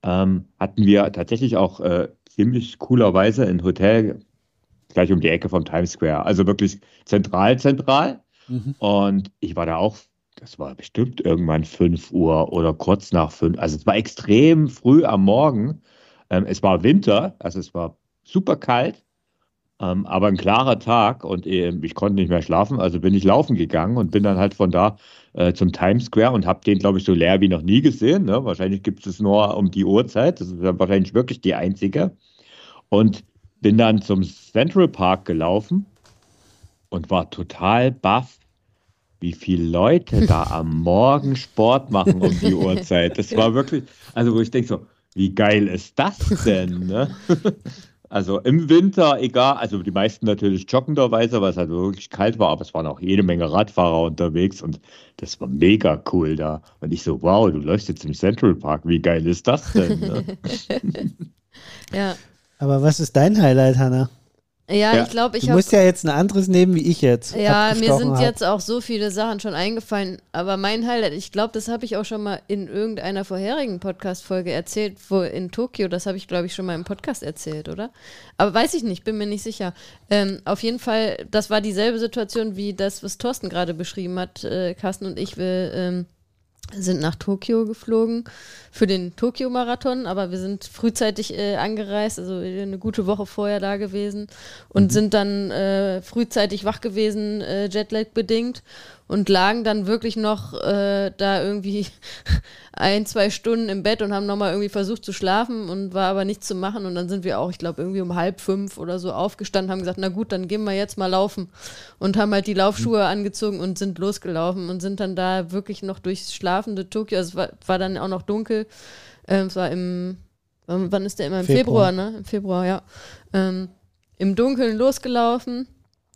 [SPEAKER 1] ähm, hatten wir tatsächlich auch äh, ziemlich coolerweise ein Hotel gleich um die Ecke vom Times Square. Also wirklich zentral, zentral. Mhm. Und ich war da auch das war bestimmt irgendwann 5 Uhr oder kurz nach 5. Also es war extrem früh am Morgen. Ähm, es war Winter, also es war super kalt, ähm, aber ein klarer Tag und äh, ich konnte nicht mehr schlafen, also bin ich laufen gegangen und bin dann halt von da äh, zum Times Square und habe den, glaube ich, so leer wie noch nie gesehen. Ne? Wahrscheinlich gibt es nur um die Uhrzeit, das ist dann wahrscheinlich wirklich die einzige. Und bin dann zum Central Park gelaufen und war total baff, wie viele Leute da am Morgen Sport machen um die Uhrzeit. Das war wirklich, also wo ich denke so, wie geil ist das denn? Ne? <laughs> Also im Winter, egal, also die meisten natürlich joggenderweise, weil es halt wirklich kalt war, aber es waren auch jede Menge Radfahrer unterwegs und das war mega cool da. Und ich so, wow, du läufst jetzt im Central Park, wie geil ist das denn? Ne? <laughs>
[SPEAKER 2] ja. Aber was ist dein Highlight, Hannah?
[SPEAKER 3] Ja, ja, ich glaube, ich
[SPEAKER 2] Du musst ja jetzt ein anderes nehmen wie ich jetzt.
[SPEAKER 3] Ja, mir sind hab. jetzt auch so viele Sachen schon eingefallen. Aber mein Highlight, ich glaube, das habe ich auch schon mal in irgendeiner vorherigen Podcast-Folge erzählt, wo in Tokio, das habe ich, glaube ich, schon mal im Podcast erzählt, oder? Aber weiß ich nicht, bin mir nicht sicher. Ähm, auf jeden Fall, das war dieselbe Situation wie das, was Thorsten gerade beschrieben hat. Äh, Carsten und ich, wir. Ähm, sind nach Tokio geflogen für den Tokio-Marathon, aber wir sind frühzeitig äh, angereist, also eine gute Woche vorher da gewesen und mhm. sind dann äh, frühzeitig wach gewesen, äh, Jetlag bedingt und lagen dann wirklich noch äh, da irgendwie <laughs> ein, zwei Stunden im Bett und haben nochmal irgendwie versucht zu schlafen und war aber nichts zu machen. Und dann sind wir auch, ich glaube, irgendwie um halb fünf oder so aufgestanden, haben gesagt, na gut, dann gehen wir jetzt mal laufen. Und haben halt die Laufschuhe mhm. angezogen und sind losgelaufen und sind dann da wirklich noch durchs schlafende Tokio, also es war, war dann auch noch dunkel. Ähm, es war im, wann ist der immer? Im Februar, Februar ne? Im Februar, ja. Ähm, Im Dunkeln losgelaufen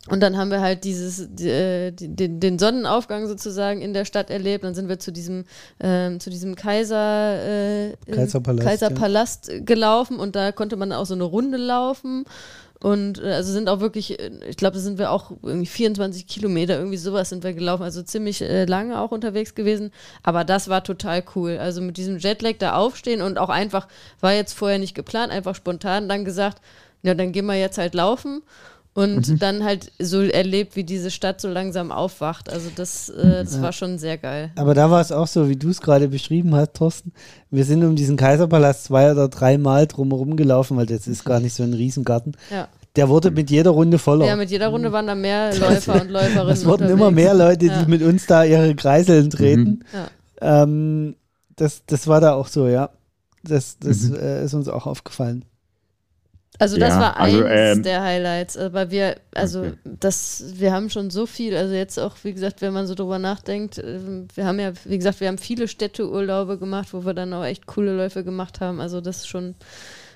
[SPEAKER 3] und dann haben wir halt dieses, die, äh, den, den, Sonnenaufgang sozusagen in der Stadt erlebt. Dann sind wir zu diesem, ähm, zu diesem Kaiser, äh, Kaiserpalast, Kaiserpalast ja. gelaufen und da konnte man auch so eine Runde laufen. Und äh, also sind auch wirklich, äh, ich glaube, da sind wir auch irgendwie 24 Kilometer, irgendwie sowas sind wir gelaufen, also ziemlich äh, lange auch unterwegs gewesen. Aber das war total cool. Also mit diesem Jetlag da aufstehen und auch einfach, war jetzt vorher nicht geplant, einfach spontan dann gesagt, ja, dann gehen wir jetzt halt laufen. Und mhm. dann halt so erlebt, wie diese Stadt so langsam aufwacht. Also das, äh, das ja. war schon sehr geil.
[SPEAKER 2] Aber da war es auch so, wie du es gerade beschrieben hast, Thorsten. Wir sind um diesen Kaiserpalast zwei oder drei Mal drumherum gelaufen, weil das ist gar nicht so ein Riesengarten. Ja. Der wurde mit jeder Runde voller.
[SPEAKER 3] Ja, mit jeder Runde waren da mehr <laughs> Läufer und Läuferinnen.
[SPEAKER 2] Es wurden unterwegs. immer mehr Leute, die mit uns da ihre Kreiseln treten. Mhm. Ja. Ähm, das, das war da auch so, ja. Das, das mhm. äh, ist uns auch aufgefallen.
[SPEAKER 3] Also das ja, war also, eins ähm, der Highlights, aber wir, also okay. das, wir haben schon so viel, also jetzt auch, wie gesagt, wenn man so drüber nachdenkt, ähm, wir haben ja, wie gesagt, wir haben viele Städteurlaube gemacht, wo wir dann auch echt coole Läufe gemacht haben, also das ist schon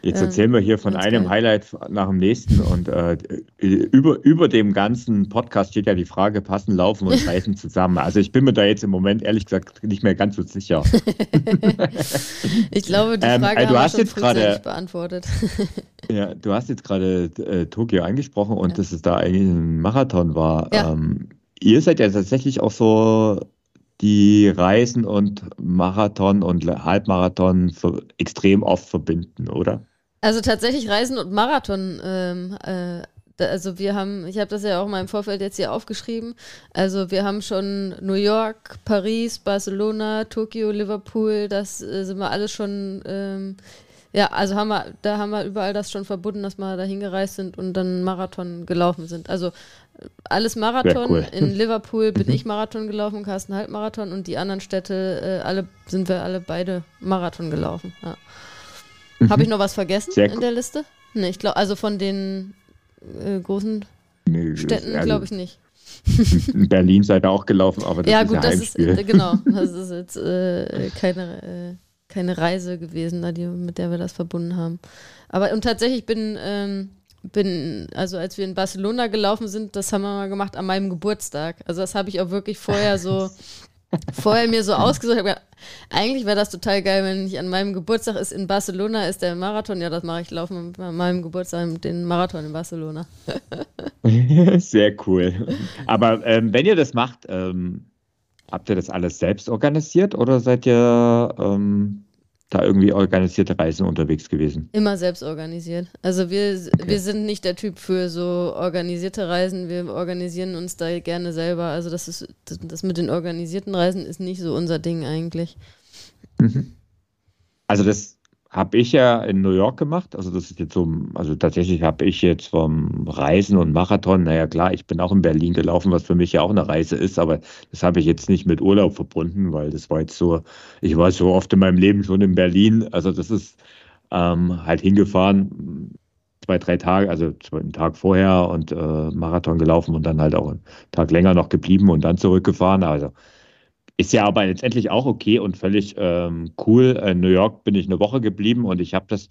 [SPEAKER 1] Jetzt erzählen wir hier von einem geil. Highlight nach dem nächsten und äh, über, über dem ganzen Podcast steht ja die Frage, passen Laufen und <laughs> Reisen zusammen? Also ich bin mir da jetzt im Moment ehrlich gesagt nicht mehr ganz so sicher. <laughs>
[SPEAKER 3] ich glaube, die ähm, Frage ähm,
[SPEAKER 1] also haben wir schon
[SPEAKER 3] grade, beantwortet. <laughs>
[SPEAKER 1] ja, du hast jetzt gerade äh, Tokio angesprochen und ja. dass es da eigentlich ein Marathon war. Ja. Ähm, ihr seid ja tatsächlich auch so die Reisen und Marathon und Halbmarathon extrem oft verbinden, oder?
[SPEAKER 3] Also tatsächlich Reisen und Marathon. Ähm, äh, also wir haben, ich habe das ja auch mal im Vorfeld jetzt hier aufgeschrieben. Also wir haben schon New York, Paris, Barcelona, Tokio, Liverpool. Das äh, sind wir alles schon. Ähm, ja, also haben wir, da haben wir überall das schon verbunden, dass wir da hingereist sind und dann Marathon gelaufen sind. Also alles Marathon. Cool. In Liverpool bin mhm. ich Marathon gelaufen, Carsten Halbmarathon und die anderen Städte, äh, alle sind wir alle beide Marathon gelaufen. Ja. Mhm. Habe ich noch was vergessen Sehr in der Liste? Nee, ich glaube, also von den äh, großen nee, Städten also glaube ich nicht. <laughs>
[SPEAKER 1] In Berlin seid ihr auch gelaufen, aber das
[SPEAKER 3] ja,
[SPEAKER 1] ist
[SPEAKER 3] gut,
[SPEAKER 1] ja
[SPEAKER 3] das Heimspiel. ist genau, <laughs> das ist jetzt äh, keine, äh, keine Reise gewesen, die, mit der wir das verbunden haben. Aber und tatsächlich bin ähm, bin, also als wir in Barcelona gelaufen sind, das haben wir mal gemacht an meinem Geburtstag. Also das habe ich auch wirklich vorher so <laughs> vorher mir so ausgesucht. habe eigentlich wäre das total geil, wenn ich an meinem Geburtstag ist in Barcelona ist der Marathon. Ja, das mache ich laufen an meinem Geburtstag den Marathon in Barcelona. <laughs>
[SPEAKER 1] Sehr cool. Aber ähm, wenn ihr das macht, ähm, habt ihr das alles selbst organisiert oder seid ihr ähm, da irgendwie organisierte Reisen unterwegs gewesen?
[SPEAKER 3] Immer selbst organisiert. Also wir, okay. wir sind nicht der Typ für so organisierte Reisen. Wir organisieren uns da gerne selber. Also das ist das, mit den organisierten Reisen ist nicht so unser Ding eigentlich.
[SPEAKER 1] Mhm. Also das habe ich ja in New York gemacht. Also das ist jetzt so, also tatsächlich habe ich jetzt vom Reisen und Marathon, naja klar, ich bin auch in Berlin gelaufen, was für mich ja auch eine Reise ist, aber das habe ich jetzt nicht mit Urlaub verbunden, weil das war jetzt so, ich war so oft in meinem Leben schon in Berlin. Also das ist ähm, halt hingefahren, zwei, drei Tage, also einen Tag vorher und äh, Marathon gelaufen und dann halt auch einen Tag länger noch geblieben und dann zurückgefahren. Also ist ja aber letztendlich auch okay und völlig ähm, cool. In New York bin ich eine Woche geblieben und ich habe das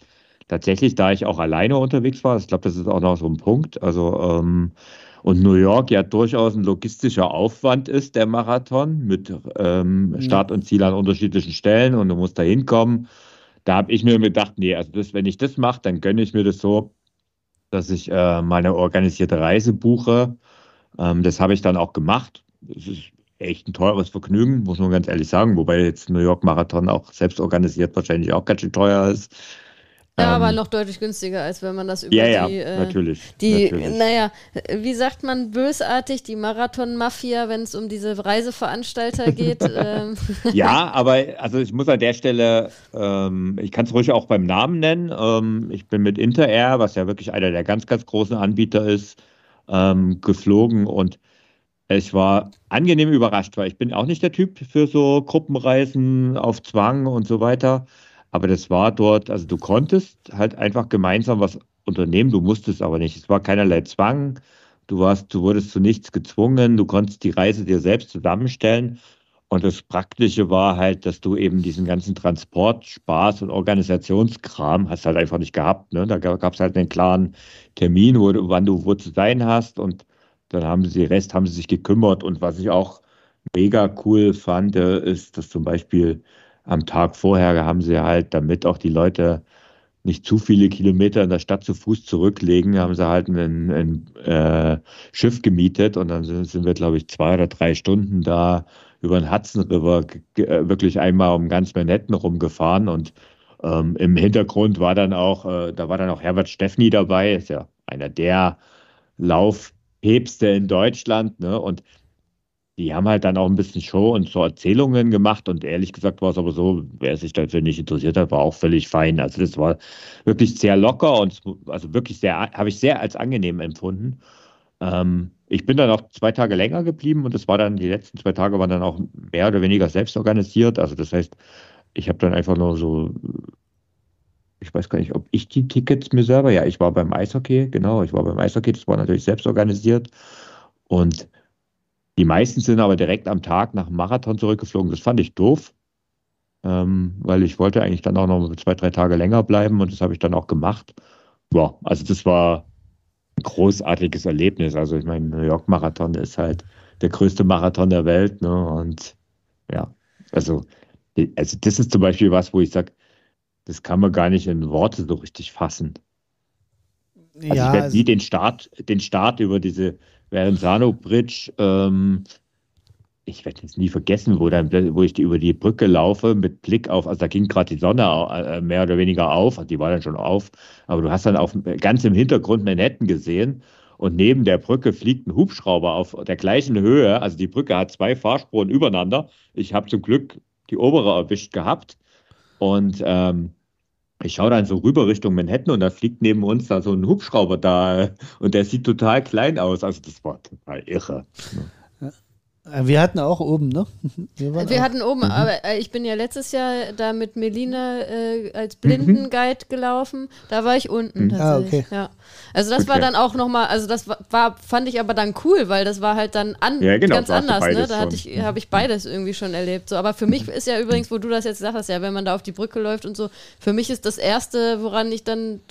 [SPEAKER 1] tatsächlich, da ich auch alleine unterwegs war, ich glaube, das ist auch noch so ein Punkt. Also ähm, und New York ja durchaus ein logistischer Aufwand ist, der Marathon, mit ähm, Start und Ziel an unterschiedlichen Stellen und du musst da hinkommen. Da habe ich mir gedacht, nee, also das, wenn ich das mache, dann gönne ich mir das so, dass ich äh, meine organisierte Reise buche. Ähm, das habe ich dann auch gemacht. Es ist echt ein teures Vergnügen, muss man ganz ehrlich sagen, wobei jetzt New York Marathon auch selbst organisiert wahrscheinlich auch ganz schön teuer ist.
[SPEAKER 3] Ja, ähm, aber noch deutlich günstiger, als wenn man das über
[SPEAKER 1] ja,
[SPEAKER 3] die,
[SPEAKER 1] ja, äh, natürlich,
[SPEAKER 3] die,
[SPEAKER 1] natürlich.
[SPEAKER 3] naja, wie sagt man bösartig, die Marathon-Mafia, wenn es um diese Reiseveranstalter geht. <laughs> ähm.
[SPEAKER 1] Ja, aber also ich muss an der Stelle, ähm, ich kann es ruhig auch beim Namen nennen. Ähm, ich bin mit Interair, was ja wirklich einer der ganz, ganz großen Anbieter ist, ähm, geflogen und ich war angenehm überrascht, weil ich bin auch nicht der Typ für so Gruppenreisen auf Zwang und so weiter. Aber das war dort, also du konntest halt einfach gemeinsam was unternehmen, du musstest aber nicht. Es war keinerlei Zwang. Du warst, du wurdest zu nichts gezwungen, du konntest die Reise dir selbst zusammenstellen. Und das Praktische war halt, dass du eben diesen ganzen Transport, Spaß und Organisationskram hast halt einfach nicht gehabt. Ne? Da gab es halt einen klaren Termin, wo wann du wo zu sein hast und dann haben sie, den Rest haben sie sich gekümmert. Und was ich auch mega cool fand, äh, ist, dass zum Beispiel am Tag vorher haben sie halt, damit auch die Leute nicht zu viele Kilometer in der Stadt zu Fuß zurücklegen, haben sie halt ein, ein äh, Schiff gemietet und dann sind, sind wir, glaube ich, zwei oder drei Stunden da über den Hudson River äh, wirklich einmal um ganz Manhattan rumgefahren und ähm, im Hintergrund war dann auch, äh, da war dann auch Herbert Steffni dabei, ist ja einer der Laufpäpste in Deutschland. Ne? Und die haben halt dann auch ein bisschen Show und so Erzählungen gemacht. Und ehrlich gesagt war es aber so, wer sich dafür nicht interessiert hat, war auch völlig fein. Also das war wirklich sehr locker und also wirklich sehr, habe ich sehr als angenehm empfunden. Ähm, ich bin dann auch zwei Tage länger geblieben und das war dann, die letzten zwei Tage waren dann auch mehr oder weniger selbst organisiert. Also das heißt, ich habe dann einfach nur so, ich weiß gar nicht, ob ich die Tickets mir selber, ja, ich war beim Eishockey, genau, ich war beim Eishockey, das war natürlich selbst organisiert. Und die meisten sind aber direkt am Tag nach dem Marathon zurückgeflogen. Das fand ich doof, ähm, weil ich wollte eigentlich dann auch noch zwei, drei Tage länger bleiben und das habe ich dann auch gemacht. Ja, also das war ein großartiges Erlebnis. Also ich meine, New York Marathon ist halt der größte Marathon der Welt. Ne? Und ja, also also das ist zum Beispiel was, wo ich sage, das kann man gar nicht in Worte so richtig fassen. Also ja, ich werde nie den Start, den Start über diese Verenzano Bridge, ähm, ich werde jetzt nie vergessen, wo, dann, wo ich die, über die Brücke laufe mit Blick auf, also da ging gerade die Sonne äh, mehr oder weniger auf, die war dann schon auf, aber du hast dann auf, ganz im Hintergrund Manhattan gesehen und neben der Brücke fliegt ein Hubschrauber auf der gleichen Höhe, also die Brücke hat zwei Fahrspuren übereinander. Ich habe zum Glück die obere erwischt gehabt. Und ähm, ich schaue dann so rüber Richtung Manhattan und da fliegt neben uns da so ein Hubschrauber da und der sieht total klein aus. Also das war total irre.
[SPEAKER 2] Äh, wir hatten auch oben, ne? <laughs>
[SPEAKER 3] Wir, wir hatten oben, mhm. aber äh, ich bin ja letztes Jahr da mit Melina äh, als Blindenguide mhm. gelaufen. Da war ich unten mhm. tatsächlich. Ah, okay. Ja. Also das okay. war dann auch nochmal, also das war, fand ich aber dann cool, weil das war halt dann an, ja, genau, ganz anders. Ne? Da hatte ich, habe ich beides irgendwie schon erlebt. So, aber für mich ist ja übrigens, wo du das jetzt gesagt hast, ja, wenn man da auf die Brücke läuft und so, für mich ist das Erste, woran ich dann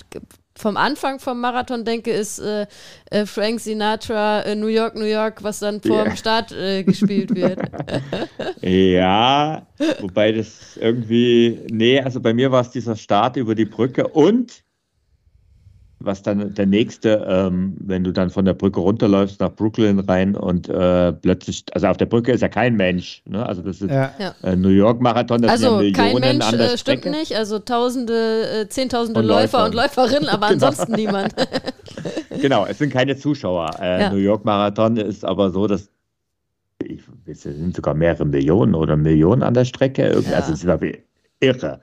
[SPEAKER 3] vom Anfang vom Marathon denke, ist äh, äh, Frank Sinatra äh, New York, New York, was dann vor yeah. dem Start äh, gespielt wird. <laughs>
[SPEAKER 1] ja, wobei das irgendwie, nee, also bei mir war es dieser Start über die Brücke und was dann der nächste, ähm, wenn du dann von der Brücke runterläufst nach Brooklyn rein und äh, plötzlich, also auf der Brücke ist ja kein Mensch, ne? also das ist ja. äh, New York Marathon, das
[SPEAKER 3] also
[SPEAKER 1] sind ja
[SPEAKER 3] Millionen kein Mensch, an der äh, stimmt nicht, also Tausende, äh, Zehntausende und Läufer, Läufer und Läuferinnen, aber <laughs> genau. ansonsten niemand. <laughs>
[SPEAKER 1] genau, es sind keine Zuschauer. Äh, ja. New York Marathon ist aber so, dass ich, es sind sogar mehrere Millionen oder Millionen an der Strecke, ja. also es ist irre.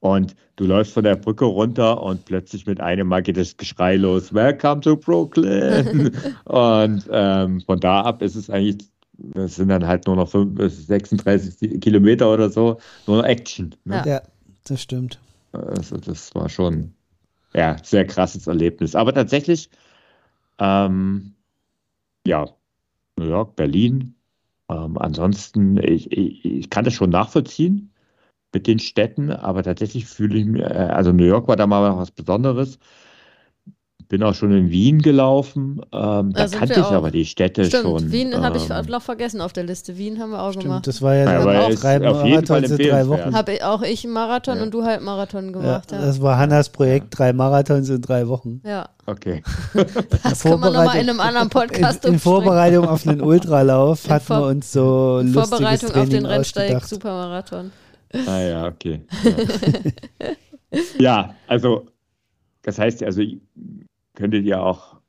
[SPEAKER 1] Und du läufst von der Brücke runter und plötzlich mit einem Mal geht das Geschrei los, Welcome to Brooklyn. <laughs> und ähm, von da ab ist es eigentlich, das sind dann halt nur noch 36 Kilometer oder so, nur noch Action.
[SPEAKER 2] Ne? Ja, das stimmt.
[SPEAKER 1] Also das war schon ja, sehr krasses Erlebnis. Aber tatsächlich, ähm, ja, New York, Berlin. Ähm, ansonsten, ich, ich, ich kann das schon nachvollziehen mit den Städten, aber tatsächlich fühle ich mich, äh, also New York war da mal was Besonderes. Bin auch schon in Wien gelaufen. Ähm, da, da kannte ich auch. aber die Städte
[SPEAKER 3] Stimmt,
[SPEAKER 1] schon.
[SPEAKER 3] Wien ähm, habe ich noch vergessen auf der Liste. Wien haben wir auch Stimmt, gemacht.
[SPEAKER 2] Das war ja,
[SPEAKER 1] ja auch drei Marathons in drei Wochen.
[SPEAKER 3] Habe auch ich einen Marathon ja. und du halt Marathon gemacht.
[SPEAKER 2] Ja, Das war Hannas Projekt, drei Marathons in drei Wochen.
[SPEAKER 3] Ja.
[SPEAKER 1] Okay. <laughs>
[SPEAKER 3] das kann man nochmal in einem anderen Podcast
[SPEAKER 2] In, in Vorbereitung auf einen Ultralauf hatten wir uns so
[SPEAKER 3] in Vorbereitung auf den Rennsteig Supermarathon.
[SPEAKER 1] Ah ja, okay. Ja. ja, also das heißt, also könntet ihr auch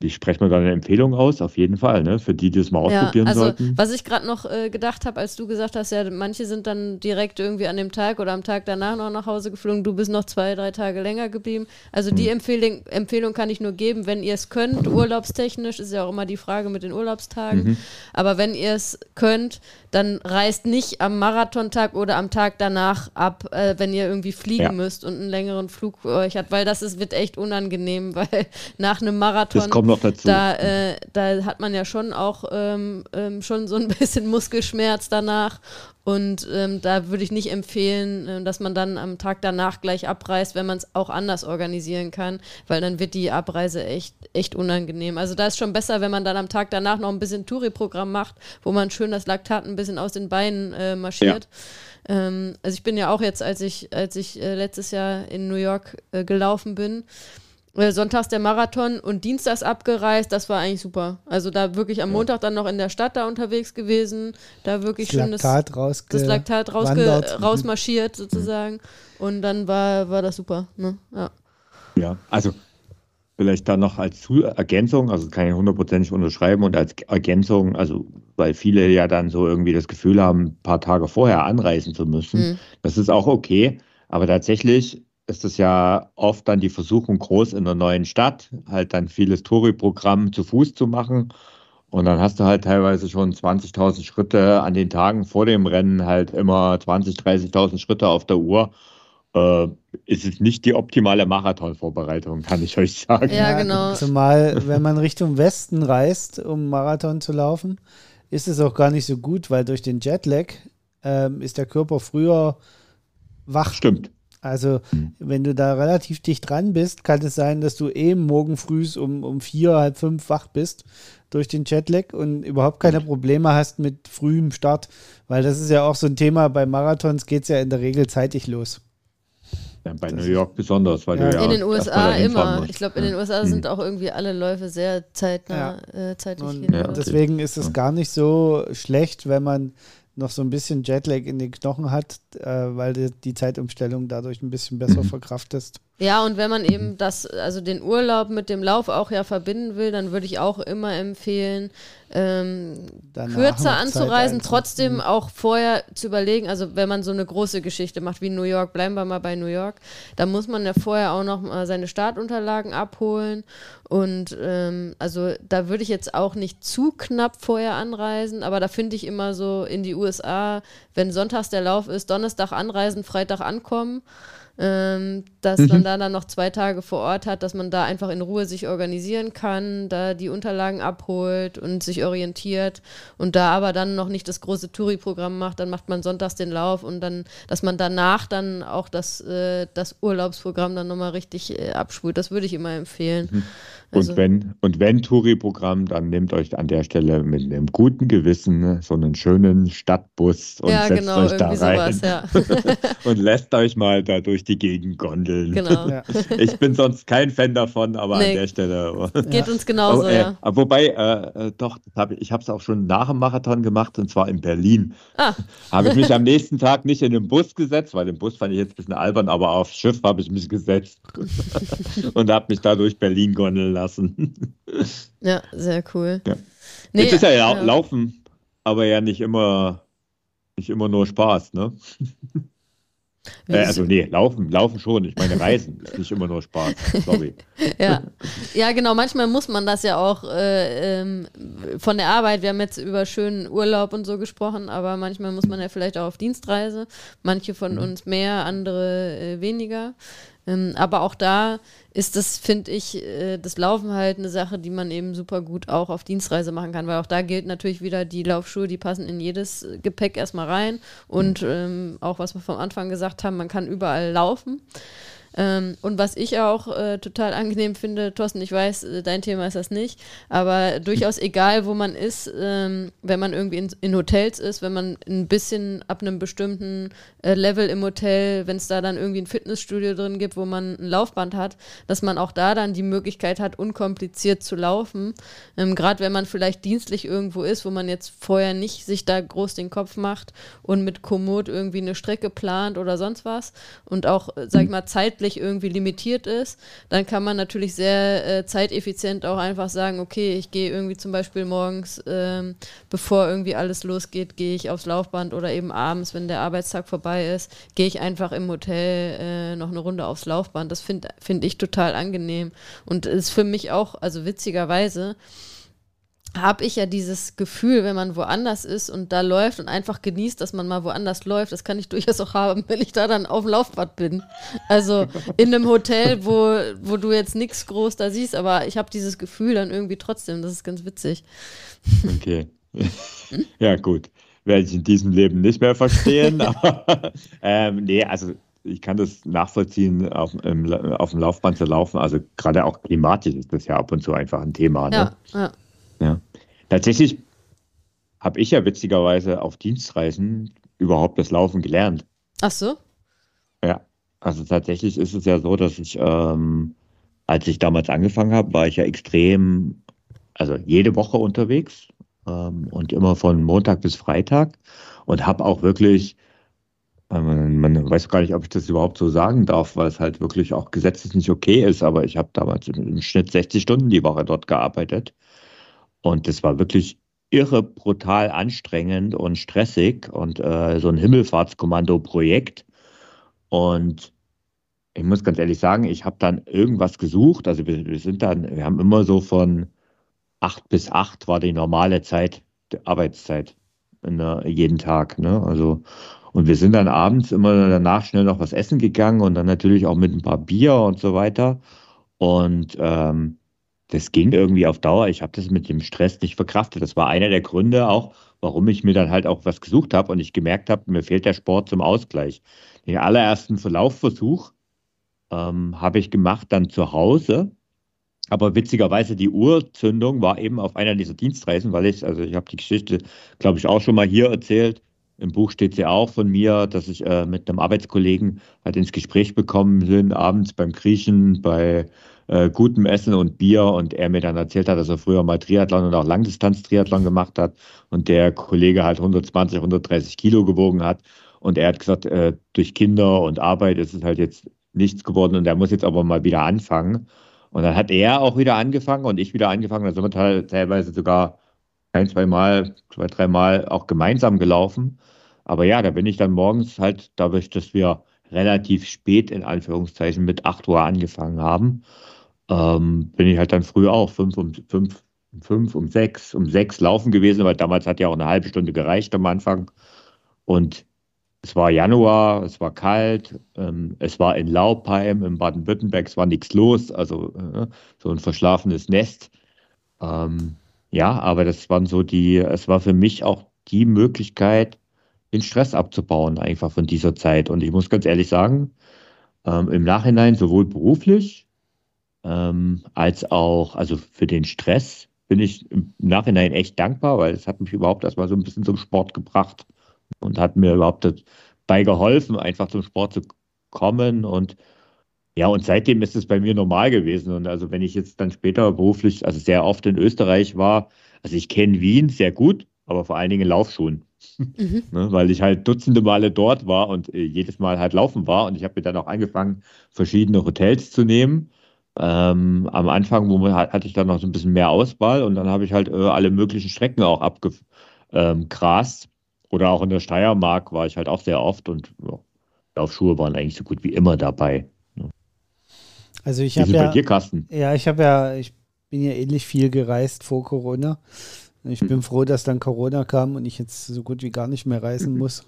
[SPEAKER 1] wie sprechen wir da eine Empfehlung aus? Auf jeden Fall, ne? Für die, die es mal ausprobieren ja, also, sollten.
[SPEAKER 3] Was ich gerade noch äh, gedacht habe, als du gesagt hast, ja, manche sind dann direkt irgendwie an dem Tag oder am Tag danach noch nach Hause geflogen, du bist noch zwei, drei Tage länger geblieben. Also die hm. Empfehlung, Empfehlung kann ich nur geben, wenn ihr es könnt, urlaubstechnisch, ist ja auch immer die Frage mit den Urlaubstagen. Mhm. Aber wenn ihr es könnt, dann reist nicht am Marathontag oder am Tag danach ab, äh, wenn ihr irgendwie fliegen ja. müsst und einen längeren Flug für euch habt, weil das ist, wird echt unangenehm, <laughs> weil nach einem Marathon
[SPEAKER 1] noch dazu.
[SPEAKER 3] Da, äh, da hat man ja schon auch ähm, ähm, schon so ein <laughs> bisschen Muskelschmerz danach. Und ähm, da würde ich nicht empfehlen, äh, dass man dann am Tag danach gleich abreist, wenn man es auch anders organisieren kann, weil dann wird die Abreise echt, echt unangenehm. Also da ist schon besser, wenn man dann am Tag danach noch ein bisschen Touri-Programm macht, wo man schön das Laktat ein bisschen aus den Beinen äh, marschiert. Ja. Ähm, also ich bin ja auch jetzt, als ich, als ich äh, letztes Jahr in New York äh, gelaufen bin, sonntags der Marathon und dienstags abgereist, das war eigentlich super. Also da wirklich am Montag dann noch in der Stadt da unterwegs gewesen, da wirklich
[SPEAKER 2] das schön Laktat
[SPEAKER 3] das, das Laktat rausge, rausmarschiert sozusagen und dann war, war das super. Ne? Ja.
[SPEAKER 1] ja, also Vielleicht dann noch als Ergänzung, also kann ich hundertprozentig unterschreiben und als Ergänzung, also weil viele ja dann so irgendwie das Gefühl haben, ein paar Tage vorher anreisen zu müssen. Mhm. Das ist auch okay, aber tatsächlich ist es ja oft dann die Versuchung groß in einer neuen Stadt, halt dann vieles Touri-Programm zu Fuß zu machen. Und dann hast du halt teilweise schon 20.000 Schritte an den Tagen vor dem Rennen halt immer 20, 30.000 Schritte auf der Uhr äh, ist es nicht die optimale Marathonvorbereitung, kann ich euch sagen.
[SPEAKER 2] Ja, genau. Zumal, wenn man Richtung Westen reist, um Marathon zu laufen, ist es auch gar nicht so gut, weil durch den Jetlag ähm, ist der Körper früher wach.
[SPEAKER 1] Stimmt.
[SPEAKER 2] Also, hm. wenn du da relativ dicht dran bist, kann es sein, dass du eben morgen früh um, um vier, halb fünf wach bist durch den Jetlag und überhaupt keine Probleme hast mit frühem Start. Weil das ist ja auch so ein Thema, bei Marathons geht es ja in der Regel zeitig los.
[SPEAKER 1] Ja, bei das New York besonders, weil ja.
[SPEAKER 3] du ja in den USA immer. Ich glaube, in den USA sind hm. auch irgendwie alle Läufe sehr zeitnah, ja. äh, zeitlich.
[SPEAKER 2] Und deswegen ist es gar nicht so schlecht, wenn man noch so ein bisschen Jetlag in den Knochen hat, äh, weil die, die, Zeitumstellung dadurch ein bisschen besser mhm. verkraftest.
[SPEAKER 3] Ja, und wenn man eben das, also den Urlaub mit dem Lauf auch ja verbinden will, dann würde ich auch immer empfehlen, ähm, kürzer anzureisen, trotzdem auch vorher zu überlegen, also wenn man so eine große Geschichte macht wie New York, bleiben wir mal bei New York, dann muss man ja vorher auch noch mal seine Startunterlagen abholen und ähm, also da würde ich jetzt auch nicht zu knapp vorher anreisen, aber da finde ich immer so in die USA, wenn sonntags der Lauf ist, Donnerstag anreisen, Freitag ankommen ähm, dass mhm. man da dann noch zwei Tage vor Ort hat, dass man da einfach in Ruhe sich organisieren kann, da die Unterlagen abholt und sich orientiert und da aber dann noch nicht das große Touri-Programm macht, dann macht man sonntags den Lauf und dann, dass man danach dann auch das, äh, das Urlaubsprogramm dann nochmal richtig äh, abspult. Das würde ich immer empfehlen. Mhm.
[SPEAKER 1] Also, und wenn, und wenn Touri-Programm, dann nehmt euch an der Stelle mit einem guten Gewissen ne, so einen schönen Stadtbus und
[SPEAKER 3] ja,
[SPEAKER 1] setzt
[SPEAKER 3] genau,
[SPEAKER 1] euch da rein sowas, ja. <laughs> und lässt euch mal da durch die Gegend gondeln. Genau. <laughs> Ja. Ich bin sonst kein Fan davon, aber nee, an der Stelle.
[SPEAKER 3] Geht uns genauso,
[SPEAKER 1] aber, äh,
[SPEAKER 3] ja.
[SPEAKER 1] Wobei, äh, äh doch, hab ich, ich habe es auch schon nach dem Marathon gemacht und zwar in Berlin. Ah. Habe ich mich <laughs> am nächsten Tag nicht in den Bus gesetzt, weil den Bus fand ich jetzt ein bisschen albern, aber aufs Schiff habe ich mich gesetzt <laughs> und habe mich da durch Berlin gondeln lassen.
[SPEAKER 3] Ja, sehr cool.
[SPEAKER 1] Ja. Nee, Jetzt ist ja, ja Laufen, aber ja nicht immer, nicht immer nur Spaß, ne? Äh, also nee, laufen, laufen schon. Ich meine, reisen ist nicht immer nur Spaß. Sorry. <laughs>
[SPEAKER 3] ja. ja, genau. Manchmal muss man das ja auch äh, ähm, von der Arbeit. Wir haben jetzt über schönen Urlaub und so gesprochen, aber manchmal muss man ja vielleicht auch auf Dienstreise. Manche von mhm. uns mehr, andere äh, weniger. Ähm, aber auch da ist das, finde ich, äh, das Laufen halt eine Sache, die man eben super gut auch auf Dienstreise machen kann, weil auch da gilt natürlich wieder die Laufschuhe, die passen in jedes Gepäck erstmal rein und mhm. ähm, auch was wir vom Anfang gesagt haben, man kann überall laufen. Ähm, und was ich auch äh, total angenehm finde, Thorsten, ich weiß, äh, dein Thema ist das nicht, aber durchaus egal, wo man ist, ähm, wenn man irgendwie in, in, Hotels ist, wenn man ein bisschen ab einem bestimmten äh, Level im Hotel, wenn es da dann irgendwie ein Fitnessstudio drin gibt, wo man ein Laufband hat, dass man auch da dann die Möglichkeit hat, unkompliziert zu laufen. Ähm, Gerade wenn man vielleicht dienstlich irgendwo ist, wo man jetzt vorher nicht sich da groß den Kopf macht und mit Komoot irgendwie eine Strecke plant oder sonst was und auch, äh, sag ich mal, Zeit zeitlich irgendwie limitiert ist, dann kann man natürlich sehr äh, zeiteffizient auch einfach sagen, okay, ich gehe irgendwie zum Beispiel morgens, ähm, bevor irgendwie alles losgeht, gehe ich aufs Laufband oder eben abends, wenn der Arbeitstag vorbei ist, gehe ich einfach im Hotel äh, noch eine Runde aufs Laufband. Das finde find ich total angenehm und ist für mich auch, also witzigerweise, habe ich ja dieses Gefühl, wenn man woanders ist und da läuft und einfach genießt, dass man mal woanders läuft, das kann ich <laughs> durchaus auch haben, wenn ich da dann auf dem Laufbad bin. Also in einem Hotel, wo, wo du jetzt nichts groß da siehst, aber ich habe dieses Gefühl dann irgendwie trotzdem, das ist ganz witzig.
[SPEAKER 1] Okay. <laughs> ja, gut. Werde ich in diesem Leben nicht mehr verstehen, <laughs> aber ähm, nee, also ich kann das nachvollziehen, auf, im, auf dem Laufband zu laufen. Also gerade auch klimatisch ist das ja ab und zu einfach ein Thema. Ne? Ja, ja. Ja. Tatsächlich habe ich ja witzigerweise auf Dienstreisen überhaupt das Laufen gelernt.
[SPEAKER 3] Ach so?
[SPEAKER 1] Ja, also tatsächlich ist es ja so, dass ich, ähm, als ich damals angefangen habe, war ich ja extrem, also jede Woche unterwegs ähm, und immer von Montag bis Freitag und habe auch wirklich Man, man, weiß gar nicht, ob ich das überhaupt so sagen darf, weil es halt wirklich auch gesetzlich nicht okay ist. Aber ich habe damals im Schnitt 60 Stunden die Woche dort gearbeitet. Und das war wirklich irre brutal anstrengend und stressig und äh, so ein Himmelfahrtskommando-Projekt. Und ich muss ganz ehrlich sagen, ich habe dann irgendwas gesucht. Also wir, wir, sind dann, wir haben immer so von acht bis acht war die normale Zeit, die Arbeitszeit der, jeden Tag. Ne? Also und wir sind dann abends immer danach schnell noch was essen gegangen und dann natürlich auch mit ein paar Bier und so weiter. Und ähm, das ging irgendwie auf Dauer. Ich habe das mit dem Stress nicht verkraftet. Das war einer der Gründe auch, warum ich mir dann halt auch was gesucht habe und ich gemerkt habe, mir fehlt der Sport zum Ausgleich. Den allerersten Verlaufversuch ähm, habe ich gemacht dann zu Hause. Aber witzigerweise die Urzündung war eben auf einer dieser Dienstreisen, weil ich, also ich habe die Geschichte, glaube ich, auch schon mal hier erzählt. Im Buch steht sie auch von mir, dass ich äh, mit einem Arbeitskollegen halt ins Gespräch bekommen bin, abends beim Griechen, bei äh, gutem Essen und Bier und er mir dann erzählt hat, dass er früher mal Triathlon und auch Langdistanz-Triathlon gemacht hat und der Kollege halt 120, 130 Kilo gewogen hat und er hat gesagt, äh, durch Kinder und Arbeit ist es halt jetzt nichts geworden und er muss jetzt aber mal wieder anfangen. Und dann hat er auch wieder angefangen und ich wieder angefangen. Da sind wir teilweise sogar ein, zwei Mal, zwei, drei Mal auch gemeinsam gelaufen. Aber ja, da bin ich dann morgens halt, dadurch, dass wir relativ spät in Anführungszeichen mit 8 Uhr angefangen haben, ähm, bin ich halt dann früh auch fünf um fünf, um fünf, um sechs, um sechs laufen gewesen, weil damals hat ja auch eine halbe Stunde gereicht am Anfang. Und es war Januar, es war kalt, ähm, es war in Laubheim, in Baden-Württemberg, es war nichts los, also äh, so ein verschlafenes Nest. Ähm, ja, aber das waren so die, es war für mich auch die Möglichkeit, den Stress abzubauen, einfach von dieser Zeit. Und ich muss ganz ehrlich sagen, ähm, im Nachhinein sowohl beruflich ähm, als auch, also für den Stress bin ich im Nachhinein echt dankbar, weil es hat mich überhaupt erstmal so ein bisschen zum Sport gebracht und hat mir überhaupt dabei geholfen, einfach zum Sport zu kommen und ja, und seitdem ist es bei mir normal gewesen. Und also wenn ich jetzt dann später beruflich, also sehr oft in Österreich war, also ich kenne Wien sehr gut, aber vor allen Dingen in Laufschuhen. Mhm. <laughs> ne, weil ich halt dutzende Male dort war und äh, jedes Mal halt laufen war. Und ich habe mir dann auch angefangen, verschiedene Hotels zu nehmen. Ähm, am Anfang wo man, hatte ich dann noch so ein bisschen mehr Auswahl und dann habe ich halt äh, alle möglichen Strecken auch abgegrast. Ähm, Oder auch in der Steiermark war ich halt auch sehr oft und ja, Laufschuhe waren eigentlich so gut wie immer dabei. Ne?
[SPEAKER 2] Also ich habe ja, bei dir, Carsten? Ja, ich habe ja, ich bin ja ähnlich viel gereist vor Corona. Ich bin froh, dass dann Corona kam und ich jetzt so gut wie gar nicht mehr reisen <laughs> muss,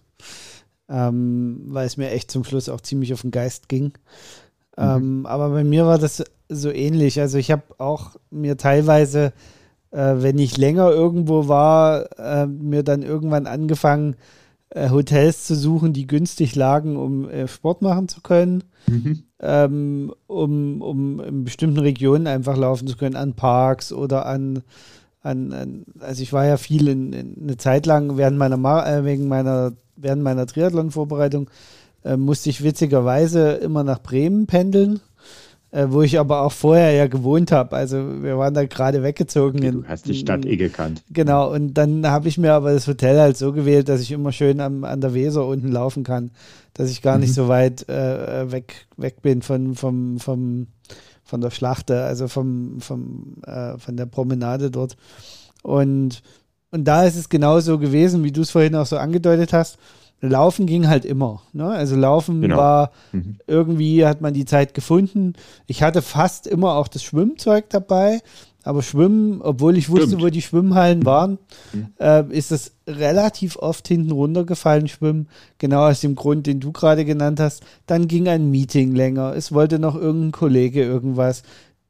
[SPEAKER 2] ähm, weil es mir echt zum Schluss auch ziemlich auf den Geist ging. Ähm, aber bei mir war das so ähnlich. Also ich habe auch mir teilweise, äh, wenn ich länger irgendwo war, äh, mir dann irgendwann angefangen, äh, Hotels zu suchen, die günstig lagen, um äh, Sport machen zu können, mhm. ähm, um, um in bestimmten Regionen einfach laufen zu können, an Parks oder an an, an, also ich war ja viel in, in eine Zeit lang während meiner äh, wegen meiner während meiner Triathlon-Vorbereitung äh, musste ich witzigerweise immer nach Bremen pendeln, äh, wo ich aber auch vorher ja gewohnt habe. Also wir waren da gerade weggezogen.
[SPEAKER 1] Du hast die Stadt eh gekannt.
[SPEAKER 2] Genau, und dann habe ich mir aber das Hotel halt so gewählt, dass ich immer schön am, an der Weser unten laufen kann, dass ich gar mhm. nicht so weit äh, weg, weg bin von, vom, vom von der Schlachte, also vom, vom, äh, von der Promenade dort. Und, und da ist es genauso gewesen, wie du es vorhin auch so angedeutet hast. Laufen ging halt immer. Ne? Also Laufen genau. war mhm. irgendwie, hat man die Zeit gefunden. Ich hatte fast immer auch das Schwimmzeug dabei. Aber Schwimmen, obwohl ich wusste, Stimmt. wo die Schwimmhallen waren, mhm. äh, ist es relativ oft hinten runtergefallen, Schwimmen. Genau aus dem Grund, den du gerade genannt hast. Dann ging ein Meeting länger. Es wollte noch irgendein Kollege irgendwas.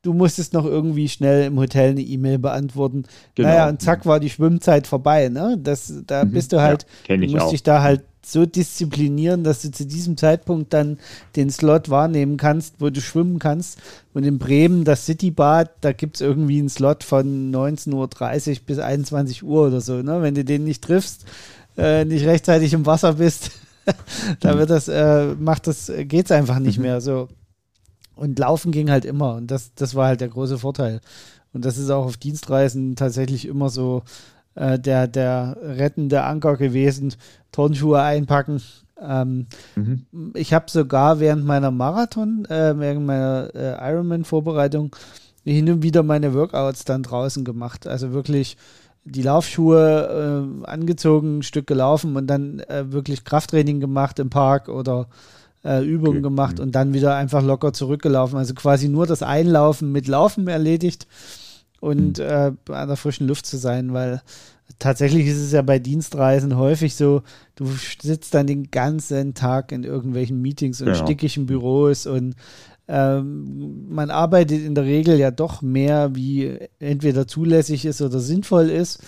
[SPEAKER 2] Du musstest noch irgendwie schnell im Hotel eine E-Mail beantworten. Genau. Naja, und zack war die Schwimmzeit vorbei. Ne? Das, da mhm. bist du halt, ja, du musst dich da halt so disziplinieren, dass du zu diesem Zeitpunkt dann den Slot wahrnehmen kannst, wo du schwimmen kannst. Und in Bremen, das Citybad, da gibt es irgendwie einen Slot von 19.30 Uhr bis 21 Uhr oder so. Ne? Wenn du den nicht triffst, äh, nicht rechtzeitig im Wasser bist, <laughs> da wird das, äh, macht das, geht's einfach nicht mhm. mehr. So. Und laufen ging halt immer. Und das, das war halt der große Vorteil. Und das ist auch auf Dienstreisen tatsächlich immer so äh, der, der rettende Anker gewesen. Turnschuhe einpacken, Ähm, mhm. Ich habe sogar während meiner Marathon, äh, während meiner äh, Ironman-Vorbereitung hin und wieder meine Workouts dann draußen gemacht. Also wirklich die Laufschuhe äh, angezogen, ein Stück gelaufen und dann äh, wirklich Krafttraining gemacht im Park oder äh, Übungen okay. gemacht mhm. und dann wieder einfach locker zurückgelaufen. Also quasi nur das Einlaufen mit Laufen erledigt und mhm. äh, an der frischen Luft zu sein, weil tatsächlich ist es ja bei Dienstreisen häufig so, du sitzt dann den ganzen Tag in irgendwelchen Meetings und genau. stickigen Büros und ähm, man arbeitet in der Regel ja doch mehr, wie entweder zulässig ist oder sinnvoll ist.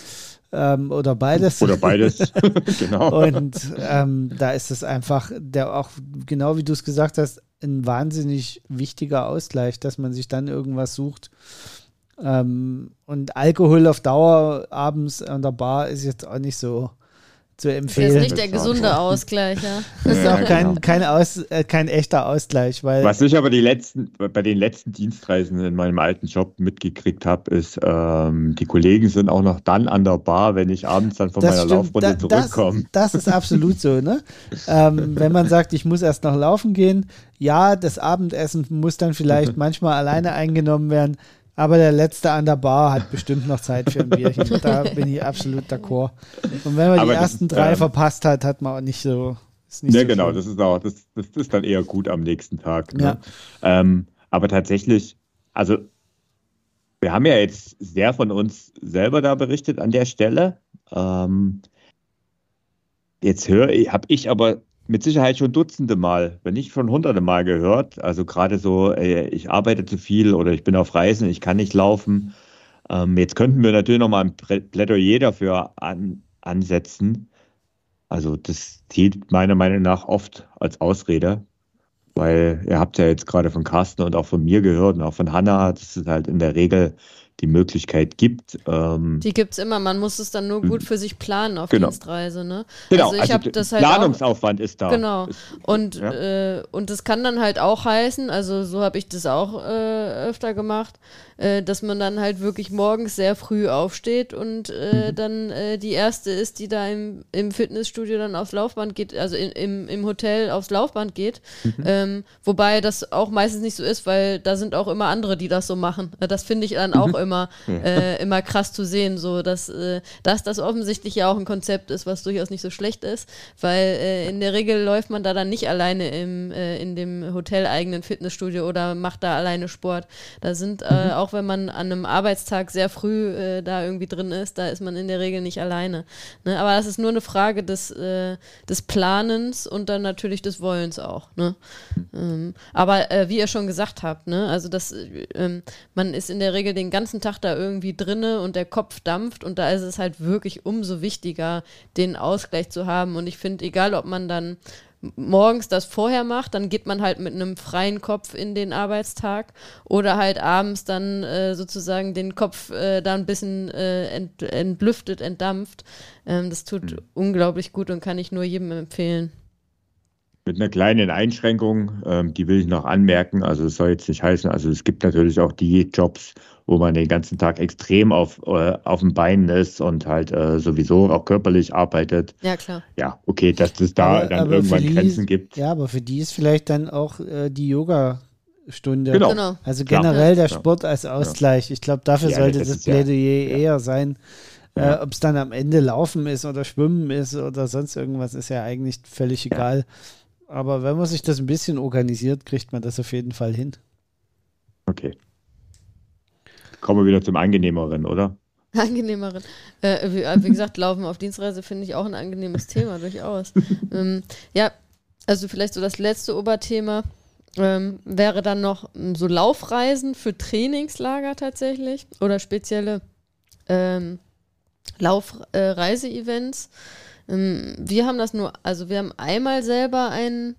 [SPEAKER 2] Ähm, oder beides.
[SPEAKER 1] Oder beides, <laughs> <laughs> genau.
[SPEAKER 2] Und ähm, da ist es einfach, der auch, genau wie du es gesagt hast, ein wahnsinnig wichtiger Ausgleich, dass man sich dann irgendwas sucht. Ähm, und Alkohol auf Dauer abends an der Bar ist jetzt auch nicht so zu empfehlen. Das
[SPEAKER 3] ist nicht der gesunde Ausgleich, ja.
[SPEAKER 2] Das ist auch kein, genau. kein, Aus, äh, kein echter Ausgleich. Weil
[SPEAKER 1] Was ich aber die letzten, bei den letzten Dienstreisen in meinem alten Job mitgekriegt habe, ist, ähm, die Kollegen sind auch noch dann an der Bar, wenn ich abends dann von meiner stimmt. Laufrunde da, zurückkomme.
[SPEAKER 2] Das, das, ist absolut so, ne? ähm, <laughs> wenn man sagt, ich muss erst noch laufen gehen, ja, das Abendessen muss dann vielleicht manchmal alleine eingenommen werden. Aber der Letzte an der Bar hat bestimmt noch Zeit für ein Bierchen. <laughs> da bin ich absolut d'accord. Und wenn man aber die ersten ist, drei ähm, verpasst hat, hat man auch nicht so.
[SPEAKER 1] Ist nicht ja, so genau, schlimm. das ist auch, das, das ist dann eher gut am nächsten Tag. Ne? Ja. Ähm, aber tatsächlich, also wir haben ja jetzt sehr von uns selber da berichtet an der Stelle. Ähm, jetzt höre habe ich aber mit Sicherheit schon Dutzende Mal, wenn nicht schon Hunderte Mal gehört. Also gerade so, äh, ich arbeite zu viel oder ich bin auf Reisen, ich kann nicht laufen. Ähm, jetzt könnten wir natürlich nochmal ein Plädoyer dafür an, ansetzen. Also das zählt meiner Meinung nach oft als Ausrede, weil ihr habt ja jetzt gerade von Carsten und auch von mir gehört und auch von Hanna, das ist halt in der Regel die Möglichkeit gibt.
[SPEAKER 3] Ähm, die gibt es immer, man muss es dann nur gut für sich planen auf
[SPEAKER 1] genau.
[SPEAKER 3] Dienstreise. Ne?
[SPEAKER 1] Genau, also, ich also das halt Planungsaufwand
[SPEAKER 3] auch,
[SPEAKER 1] ist da.
[SPEAKER 3] Genau. Und, ja. äh, und das kann dann halt auch heißen, also so habe ich das auch äh, öfter gemacht, äh, dass man dann halt wirklich morgens sehr früh aufsteht und äh, mhm. dann äh, die erste ist, die da im, im Fitnessstudio dann aufs Laufband geht, also in, im, im Hotel aufs Laufband geht. Mhm. Ähm, wobei das auch meistens nicht so ist, weil da sind auch immer andere, die das so machen. Äh, das finde ich dann auch mhm. immer, <laughs> äh, immer krass zu sehen, so dass, äh, dass das offensichtlich ja auch ein Konzept ist, was durchaus nicht so schlecht ist, weil in der Regel läuft man da dann nicht alleine im, in dem hoteleigenen Fitnessstudio oder macht da alleine Sport. Da sind mhm. auch wenn man an einem Arbeitstag sehr früh äh, da irgendwie drin ist, da ist man in der Regel nicht alleine. Ne? Aber das ist nur eine Frage des, äh, des Planens und dann natürlich des Wollens auch. Ne? Ähm, aber äh, wie ihr schon gesagt habt, ne? also das, ähm, man ist in der Regel den ganzen Tag da irgendwie drinne und der Kopf dampft und da ist es halt wirklich umso wichtiger, den Ausgleich zu haben. Und ich finde, egal ob man dann morgens das vorher macht, dann geht man halt mit einem freien Kopf in den Arbeitstag oder halt abends dann äh, sozusagen den Kopf äh, da ein bisschen äh, ent, entlüftet, entdampft. Ähm, das tut mhm. unglaublich gut und kann ich nur jedem empfehlen.
[SPEAKER 1] Mit einer kleinen Einschränkung, ähm, die will ich noch anmerken. Also es soll jetzt nicht heißen, also es gibt natürlich auch die Jobs, wo man den ganzen Tag extrem auf, äh, auf dem Bein ist und halt äh, sowieso auch körperlich arbeitet.
[SPEAKER 3] Ja, klar.
[SPEAKER 1] Ja, okay, dass es da aber, dann aber irgendwann Grenzen gibt.
[SPEAKER 2] Ja, aber für die ist vielleicht dann auch äh, die Yoga. Stunde.
[SPEAKER 1] Genau. genau.
[SPEAKER 2] Also generell der Sport als Ausgleich. Ich glaube, dafür ja, sollte das, das Plädoyer ja. eher sein. Äh, Ob es dann am Ende Laufen ist oder Schwimmen ist oder sonst irgendwas, ist ja eigentlich völlig egal. Aber wenn man sich das ein bisschen organisiert, kriegt man das auf jeden Fall hin.
[SPEAKER 1] Okay. Kommen wir wieder zum Angenehmeren, oder? <laughs>
[SPEAKER 3] Angenehmeren. Äh, wie, äh, wie, gesagt, Laufen auf Dienstreise finde ich auch ein angenehmes Thema, durchaus. <laughs> ähm, ja, also vielleicht so das letzte Oberthema ähm, wäre dann noch hm, so Laufreisen für Trainingslager tatsächlich oder spezielle ähm, Laufreise-Events. Äh, ähm, wir haben das nur, also wir haben einmal selber ein,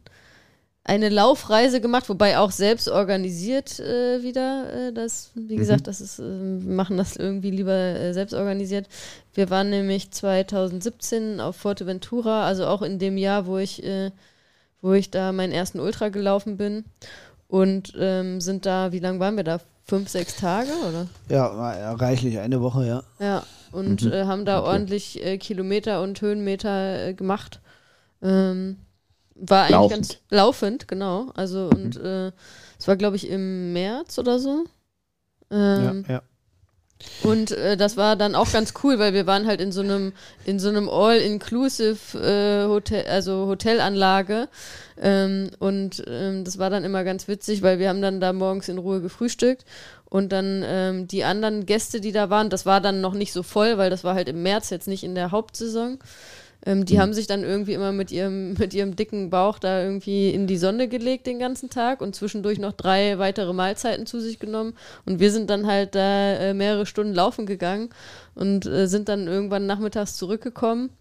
[SPEAKER 3] eine Laufreise gemacht, wobei auch selbst organisiert äh, wieder. Äh, das, wie mhm. gesagt, das ist, äh, wir machen das irgendwie lieber äh, selbst organisiert. Wir waren nämlich 2017 auf Forteventura, also auch in dem Jahr, wo ich, äh, wo ich da meinen ersten Ultra gelaufen bin. Und ähm, sind da, wie lange waren wir da? Fünf, sechs Tage, oder?
[SPEAKER 2] Ja, reichlich, eine Woche, ja.
[SPEAKER 3] Ja, und mhm. äh, haben da okay. ordentlich äh, Kilometer und Höhenmeter äh, gemacht. Ähm, war eigentlich
[SPEAKER 1] Laufend.
[SPEAKER 3] ganz laufend, genau. Also und äh, es war, glaube ich, im März oder so. Ähm,
[SPEAKER 2] ja, ja.
[SPEAKER 3] Und äh, das war dann auch ganz cool, weil wir waren halt in so einem in so einem All-Inclusive äh, Hotel, also Hotelanlage. Ähm, und ähm, das war dann immer ganz witzig, weil wir haben dann da morgens in Ruhe gefrühstückt und dann ähm, die anderen Gäste, die da waren, das war dann noch nicht so voll, weil das war halt im März, jetzt nicht in der Hauptsaison. Ähm, die haben sich dann irgendwie immer mit ihrem, <laughs> mit ihrem dicken Bauch da irgendwie in die Sonne gelegt den ganzen Tag und zwischendurch noch drei weitere Mahlzeiten zu sich genommen. Und wir sind dann halt da äh, mehrere Stunden laufen gegangen und äh, sind dann irgendwann nachmittags zurückgekommen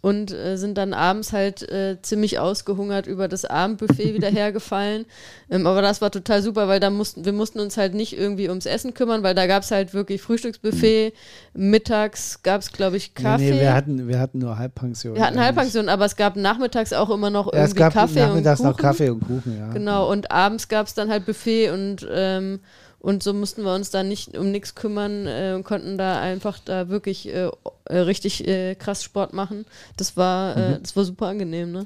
[SPEAKER 3] und äh, sind dann abends halt äh, ziemlich ausgehungert über das Abendbuffet wieder <laughs> hergefallen. Ähm, aber das war total super, weil da mussten, wir mussten uns halt nicht irgendwie ums Essen kümmern, weil da gab es halt wirklich Frühstücksbuffet, mittags gab es, glaube ich, Kaffee.
[SPEAKER 2] Nee, wir hatten, wir hatten nur Halbpension.
[SPEAKER 3] Wir hatten. Halbpension, aber es gab nachmittags auch immer noch
[SPEAKER 2] Ja, es
[SPEAKER 3] irgendwie
[SPEAKER 2] gab
[SPEAKER 3] Kaffee und
[SPEAKER 2] nachmittags
[SPEAKER 3] Kuchen.
[SPEAKER 2] noch Kaffee und Kuchen, ja.
[SPEAKER 3] Genau, und abends gab es dann halt Buffet und, ähm, und so mussten wir uns da nicht um nichts kümmern äh, und konnten da einfach da wirklich äh, äh, richtig äh, krass Sport machen. Das war,
[SPEAKER 2] Mhm.
[SPEAKER 3] äh, das war super angenehm, ne?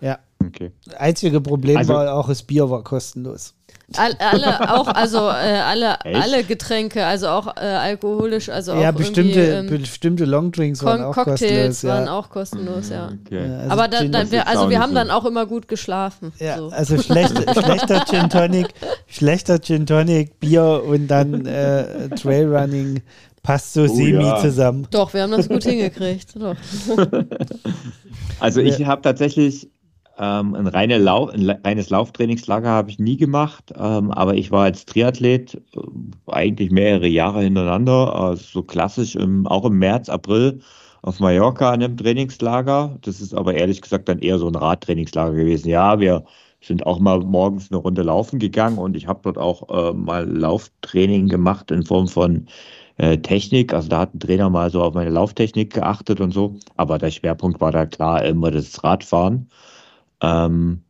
[SPEAKER 2] Ja.
[SPEAKER 1] Okay.
[SPEAKER 2] Einzige Problem
[SPEAKER 1] Also-
[SPEAKER 2] war auch, das Bier war kostenlos.
[SPEAKER 3] All, alle auch, also äh, alle,
[SPEAKER 1] Echt?
[SPEAKER 3] alle Getränke, also auch äh, alkoholisch, also
[SPEAKER 2] ja,
[SPEAKER 3] auch
[SPEAKER 2] bestimmte,
[SPEAKER 3] irgendwie, ähm,
[SPEAKER 2] bestimmte Longdrinks waren auch
[SPEAKER 3] Cocktails
[SPEAKER 2] kostenlos.
[SPEAKER 3] waren
[SPEAKER 2] Ja.
[SPEAKER 3] auch kostenlos, ja.
[SPEAKER 1] Okay.
[SPEAKER 2] Ja, also
[SPEAKER 3] Aber da, da, wir, also wir haben
[SPEAKER 1] so.
[SPEAKER 3] dann auch immer gut geschlafen.
[SPEAKER 2] Ja,
[SPEAKER 3] so.
[SPEAKER 2] also schlechter, <laughs> schlechter Gin Tonic, schlechter Gin Tonic, Bier und dann äh, Trailrunning passt so
[SPEAKER 1] Oh
[SPEAKER 2] semi
[SPEAKER 1] ja.
[SPEAKER 2] zusammen.
[SPEAKER 3] Doch, wir haben das gut hingekriegt. Doch. <laughs>
[SPEAKER 1] Also ich
[SPEAKER 2] Ja.
[SPEAKER 1] habe tatsächlich ähm, ein, reine Lau ein reines Lauftrainingslager habe ich nie gemacht, ähm, aber ich war als Triathlet äh, eigentlich mehrere Jahre hintereinander, also so klassisch im, auch im März, April auf Mallorca an einem Trainingslager. Das ist aber ehrlich gesagt dann eher so ein Radtrainingslager gewesen. Ja, wir sind auch mal morgens eine Runde laufen gegangen und ich habe dort auch äh, mal Lauftraining gemacht in Form von äh, Technik. Also da hat ein Trainer mal so auf meine Lauftechnik geachtet und so. Aber der Schwerpunkt war da klar immer das Radfahren. Ähm,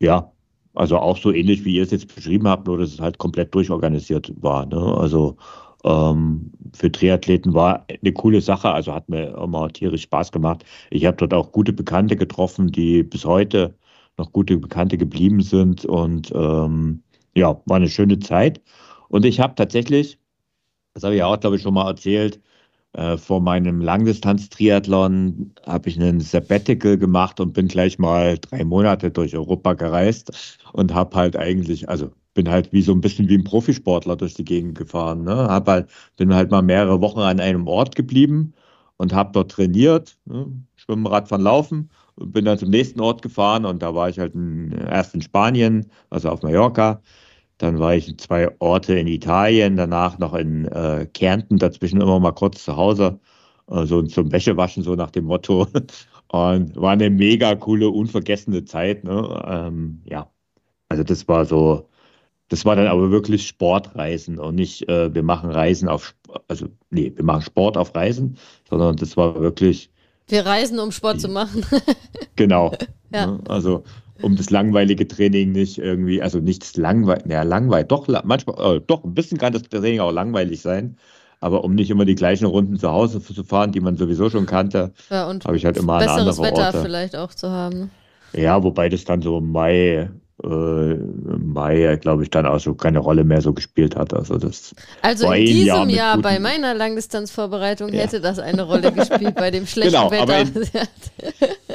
[SPEAKER 1] ja, also auch so ähnlich wie ihr es jetzt beschrieben habt, nur dass es halt komplett durchorganisiert war. Ne? Also ähm, für Triathleten war eine coole Sache, also hat mir immer tierisch Spaß gemacht. Ich habe dort auch gute Bekannte getroffen, die bis heute noch gute Bekannte geblieben sind und ähm, ja, war eine schöne Zeit. Und ich habe tatsächlich, das habe ich ja auch, glaube ich, schon mal erzählt, äh, vor meinem Langdistanz-Triathlon habe ich einen Sabbatical gemacht und bin gleich mal drei Monate durch Europa gereist und habe halt eigentlich, also bin halt wie so ein bisschen wie ein Profisportler durch die Gegend gefahren. Ne? Hab halt, bin halt mal mehrere Wochen an einem Ort geblieben und habe dort trainiert, ne? Schwimmen, Radfahren, Laufen und bin dann zum nächsten Ort gefahren und da war ich halt in, erst in Spanien, also auf Mallorca. Dann war ich in zwei Orte in Italien, danach noch in äh, Kärnten, dazwischen immer mal kurz zu Hause, äh, so zum Wäschewaschen, so nach dem Motto. <laughs> Und war eine mega coole, unvergessene Zeit. Ne? Ähm, ja, also das war so, das war dann aber wirklich Sportreisen und nicht, äh, wir machen Reisen auf, also nee, wir machen Sport auf Reisen, sondern das war wirklich
[SPEAKER 3] Wir reisen, um Sport zu machen.
[SPEAKER 1] Genau. <laughs>
[SPEAKER 3] Ja.
[SPEAKER 1] Ne? Also um das langweilige Training nicht irgendwie, also nicht das langweilig, naja, langweilig, doch, manchmal, äh, doch, ein bisschen kann das Training auch langweilig sein, aber um nicht immer die gleichen Runden zu Hause zu fahren, die man sowieso schon kannte,
[SPEAKER 3] ja, und
[SPEAKER 1] habe ich halt immer
[SPEAKER 3] besseres
[SPEAKER 1] andere
[SPEAKER 3] Wetter
[SPEAKER 1] Orte.
[SPEAKER 3] vielleicht auch zu haben.
[SPEAKER 1] Ja, wobei das dann so im Mai, äh, Mai, glaube ich, dann auch so keine Rolle mehr so gespielt hat. Also das
[SPEAKER 3] Also in diesem
[SPEAKER 1] Jahr
[SPEAKER 3] Jahr bei meiner Langdistanzvorbereitung
[SPEAKER 1] Ja.
[SPEAKER 3] hätte das eine Rolle gespielt bei dem <laughs> schlechten
[SPEAKER 1] Genau, aber <laughs>
[SPEAKER 3] Wetter.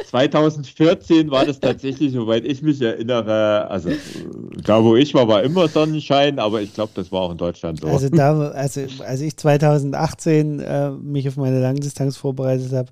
[SPEAKER 1] 2014 war das tatsächlich, soweit ich mich erinnere, also äh, da wo ich war, war immer Sonnenschein, aber ich glaube, das war auch in Deutschland so.
[SPEAKER 2] Also da, <laughs> also als ich 2018 äh, mich auf meine Langdistanz vorbereitet habe,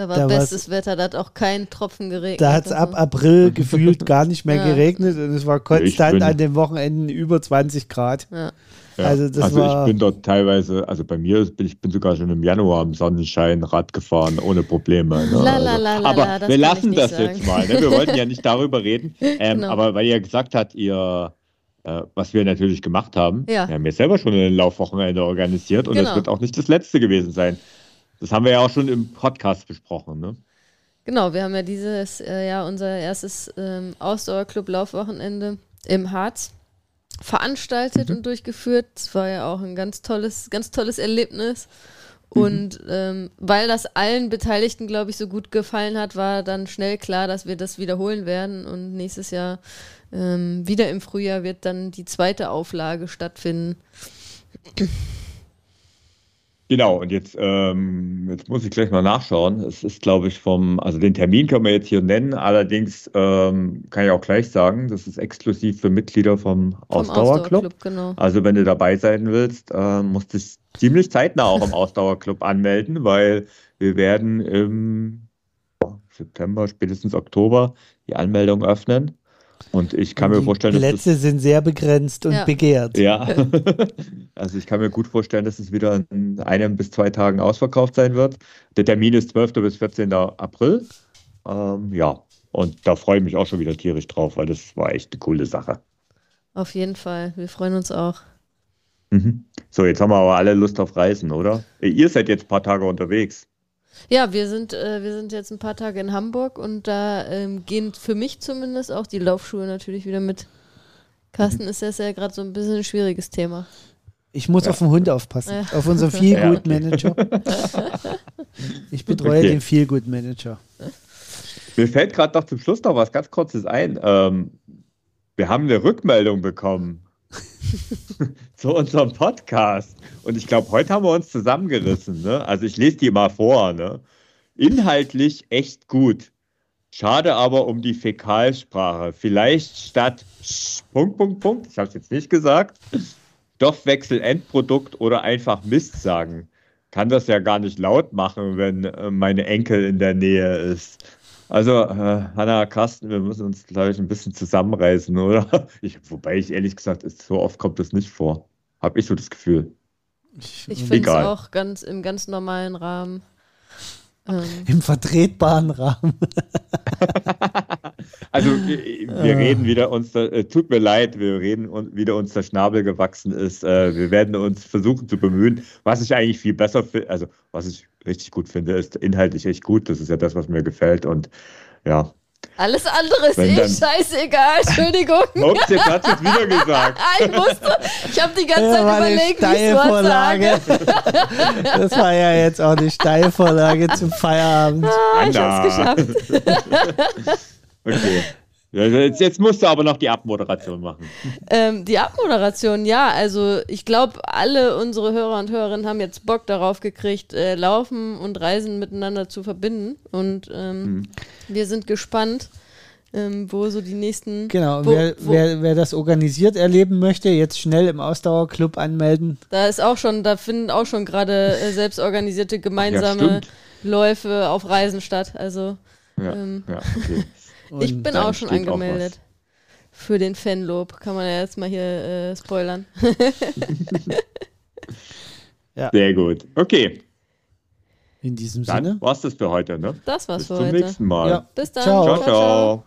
[SPEAKER 3] da war
[SPEAKER 2] Da
[SPEAKER 3] bestes Wetter, da hat auch kein Tropfen geregnet.
[SPEAKER 2] da hat es ab. April <laughs> gefühlt gar nicht mehr
[SPEAKER 3] Ja.
[SPEAKER 2] geregnet und es war konstant an den Wochenenden über 20 Grad.
[SPEAKER 3] Ja.
[SPEAKER 1] Ja,
[SPEAKER 2] Also das
[SPEAKER 1] also
[SPEAKER 2] war-
[SPEAKER 1] ich bin dort teilweise, also bei mir, bin ich bin sogar schon im Januar im Sonnenschein Rad gefahren, ohne Probleme. Ne?
[SPEAKER 3] La, la,
[SPEAKER 1] also,
[SPEAKER 3] la, la,
[SPEAKER 1] aber
[SPEAKER 3] la, das
[SPEAKER 1] wir lassen das
[SPEAKER 3] sagen.
[SPEAKER 1] jetzt mal. Ne? Wir wollten ja nicht <laughs> darüber reden. Ähm,
[SPEAKER 3] Genau.
[SPEAKER 1] Aber weil ihr gesagt habt, ihr, äh, was wir natürlich gemacht haben,
[SPEAKER 3] Ja.
[SPEAKER 1] wir haben jetzt selber schon ein Laufwochenende organisiert und das
[SPEAKER 3] Genau.
[SPEAKER 1] wird auch nicht das letzte gewesen sein. Das haben wir ja auch schon im Podcast besprochen. Ne?
[SPEAKER 3] Genau, wir haben ja dieses äh, Jahr unser erstes ähm, Ausdauerclub-Laufwochenende im Harz veranstaltet
[SPEAKER 1] Mhm.
[SPEAKER 3] und durchgeführt. Es war ja auch ein ganz tolles, ganz tolles Erlebnis. Und ähm, weil das allen Beteiligten, glaube ich, so gut gefallen hat, war dann schnell klar, dass wir das wiederholen werden. Und nächstes Jahr ähm, wieder im Frühjahr wird dann die zweite Auflage stattfinden.
[SPEAKER 1] Genau, und jetzt, ähm, jetzt muss ich gleich mal nachschauen. Es ist, glaube ich, vom, also den Termin können wir jetzt hier nennen, allerdings ähm, kann ich auch gleich sagen, das ist exklusiv für Mitglieder vom, vom Ausdauerclub. Ausdauerclub genau. Also wenn du dabei sein willst, äh, musst du dich ziemlich zeitnah auch im <laughs> Ausdauerclub anmelden, weil wir werden im September, spätestens Oktober die Anmeldung öffnen. Und ich kann und mir vorstellen,
[SPEAKER 2] dass. Die Plätze sind sehr begrenzt und
[SPEAKER 1] ja.
[SPEAKER 2] begehrt.
[SPEAKER 1] Ja. <laughs> also ich kann mir gut vorstellen, dass es wieder in einem bis zwei Tagen ausverkauft sein wird. Der Termin ist 12. bis 14. April. Ähm, ja. Und da freue ich mich auch schon wieder tierisch drauf, weil das war echt eine coole Sache.
[SPEAKER 3] Auf jeden Fall. Wir freuen uns auch.
[SPEAKER 1] Mhm. So, jetzt haben wir aber alle Lust auf Reisen, oder? Ihr seid jetzt ein paar Tage unterwegs.
[SPEAKER 3] Ja, wir sind, äh, wir sind jetzt ein paar Tage in Hamburg und da ähm, gehen für mich zumindest auch die Laufschuhe natürlich wieder mit. Carsten, mhm. ist das ja gerade so ein bisschen ein schwieriges Thema.
[SPEAKER 2] Ich muss ja. auf den Hund aufpassen, ja. auf unseren <laughs> Feelgood Manager. <laughs> ich betreue okay. den Feelgood Manager.
[SPEAKER 1] Mir fällt gerade noch zum Schluss noch was ganz Kurzes ein. Ähm, wir haben eine Rückmeldung bekommen <laughs> zu unserem Podcast. Und ich glaube, heute haben wir uns zusammengerissen. Ne? Also ich lese die mal vor. Ne? Inhaltlich echt gut. Schade aber um die Fäkalsprache. Vielleicht statt Punkt, Punkt, Punkt, ich habe es jetzt nicht gesagt, Stoffwechsel, Endprodukt oder einfach Mist sagen. Kann das ja gar nicht laut machen, wenn äh, meine Enkel in der Nähe ist. Also, äh, Hanna, Carsten, wir müssen uns, glaube ich, ein bisschen zusammenreißen, oder? <laughs> Ich, wobei ich ehrlich gesagt, ist, so oft kommt das nicht vor. Habe ich so das Gefühl.
[SPEAKER 3] Ich, ich finde es auch ganz im ganz normalen Rahmen.
[SPEAKER 2] Ähm. Im vertretbaren Rahmen. <laughs>
[SPEAKER 1] also wir, wir reden wieder uns, äh, tut mir leid, wir reden und wieder uns der Schnabel gewachsen ist. Äh, wir werden uns versuchen zu bemühen. Was ich eigentlich viel besser finde, also was ich richtig gut finde, ist inhaltlich echt gut. Das ist ja das, was mir gefällt. Und ja.
[SPEAKER 3] Alles andere ist eh scheißegal, <laughs> Entschuldigung.
[SPEAKER 1] Ups, jetzt hat es wieder gesagt. <laughs>
[SPEAKER 3] ich wusste, ich habe die ganze Zeit überlegt, wie ich
[SPEAKER 2] sage. <laughs> das war ja jetzt auch die Steilvorlage zum Feierabend.
[SPEAKER 3] Ah, ich hab's geschafft.
[SPEAKER 1] Okay. Jetzt, jetzt, musst du aber noch die Abmoderation machen.
[SPEAKER 3] Ähm, die Abmoderation, ja. Also ich glaube, alle unsere Hörer und Hörerinnen haben jetzt Bock darauf gekriegt, äh, Laufen und Reisen miteinander zu verbinden. Und ähm, mhm. wir sind gespannt, ähm, wo so die nächsten.
[SPEAKER 2] Genau, wo, wer, wo, wer, wer, das organisiert erleben möchte, jetzt schnell im Ausdauerclub anmelden.
[SPEAKER 3] Da ist auch schon, da finden auch schon gerade äh, selbstorganisierte gemeinsame ja, Läufe auf Reisen statt. Also.
[SPEAKER 1] Ja, ähm, ja okay.
[SPEAKER 3] Und ich bin auch schon angemeldet. Auch für den Fanlob. Kann man ja jetzt mal hier äh, spoilern. <laughs>
[SPEAKER 1] ja. Sehr gut. Okay.
[SPEAKER 2] In diesem dann Sinne.
[SPEAKER 1] War's das für heute, ne?
[SPEAKER 3] Das war's
[SPEAKER 1] Bis
[SPEAKER 3] für heute.
[SPEAKER 1] Bis zum nächsten Mal. Ja.
[SPEAKER 3] Bis dann.
[SPEAKER 1] ciao. ciao. ciao. ciao.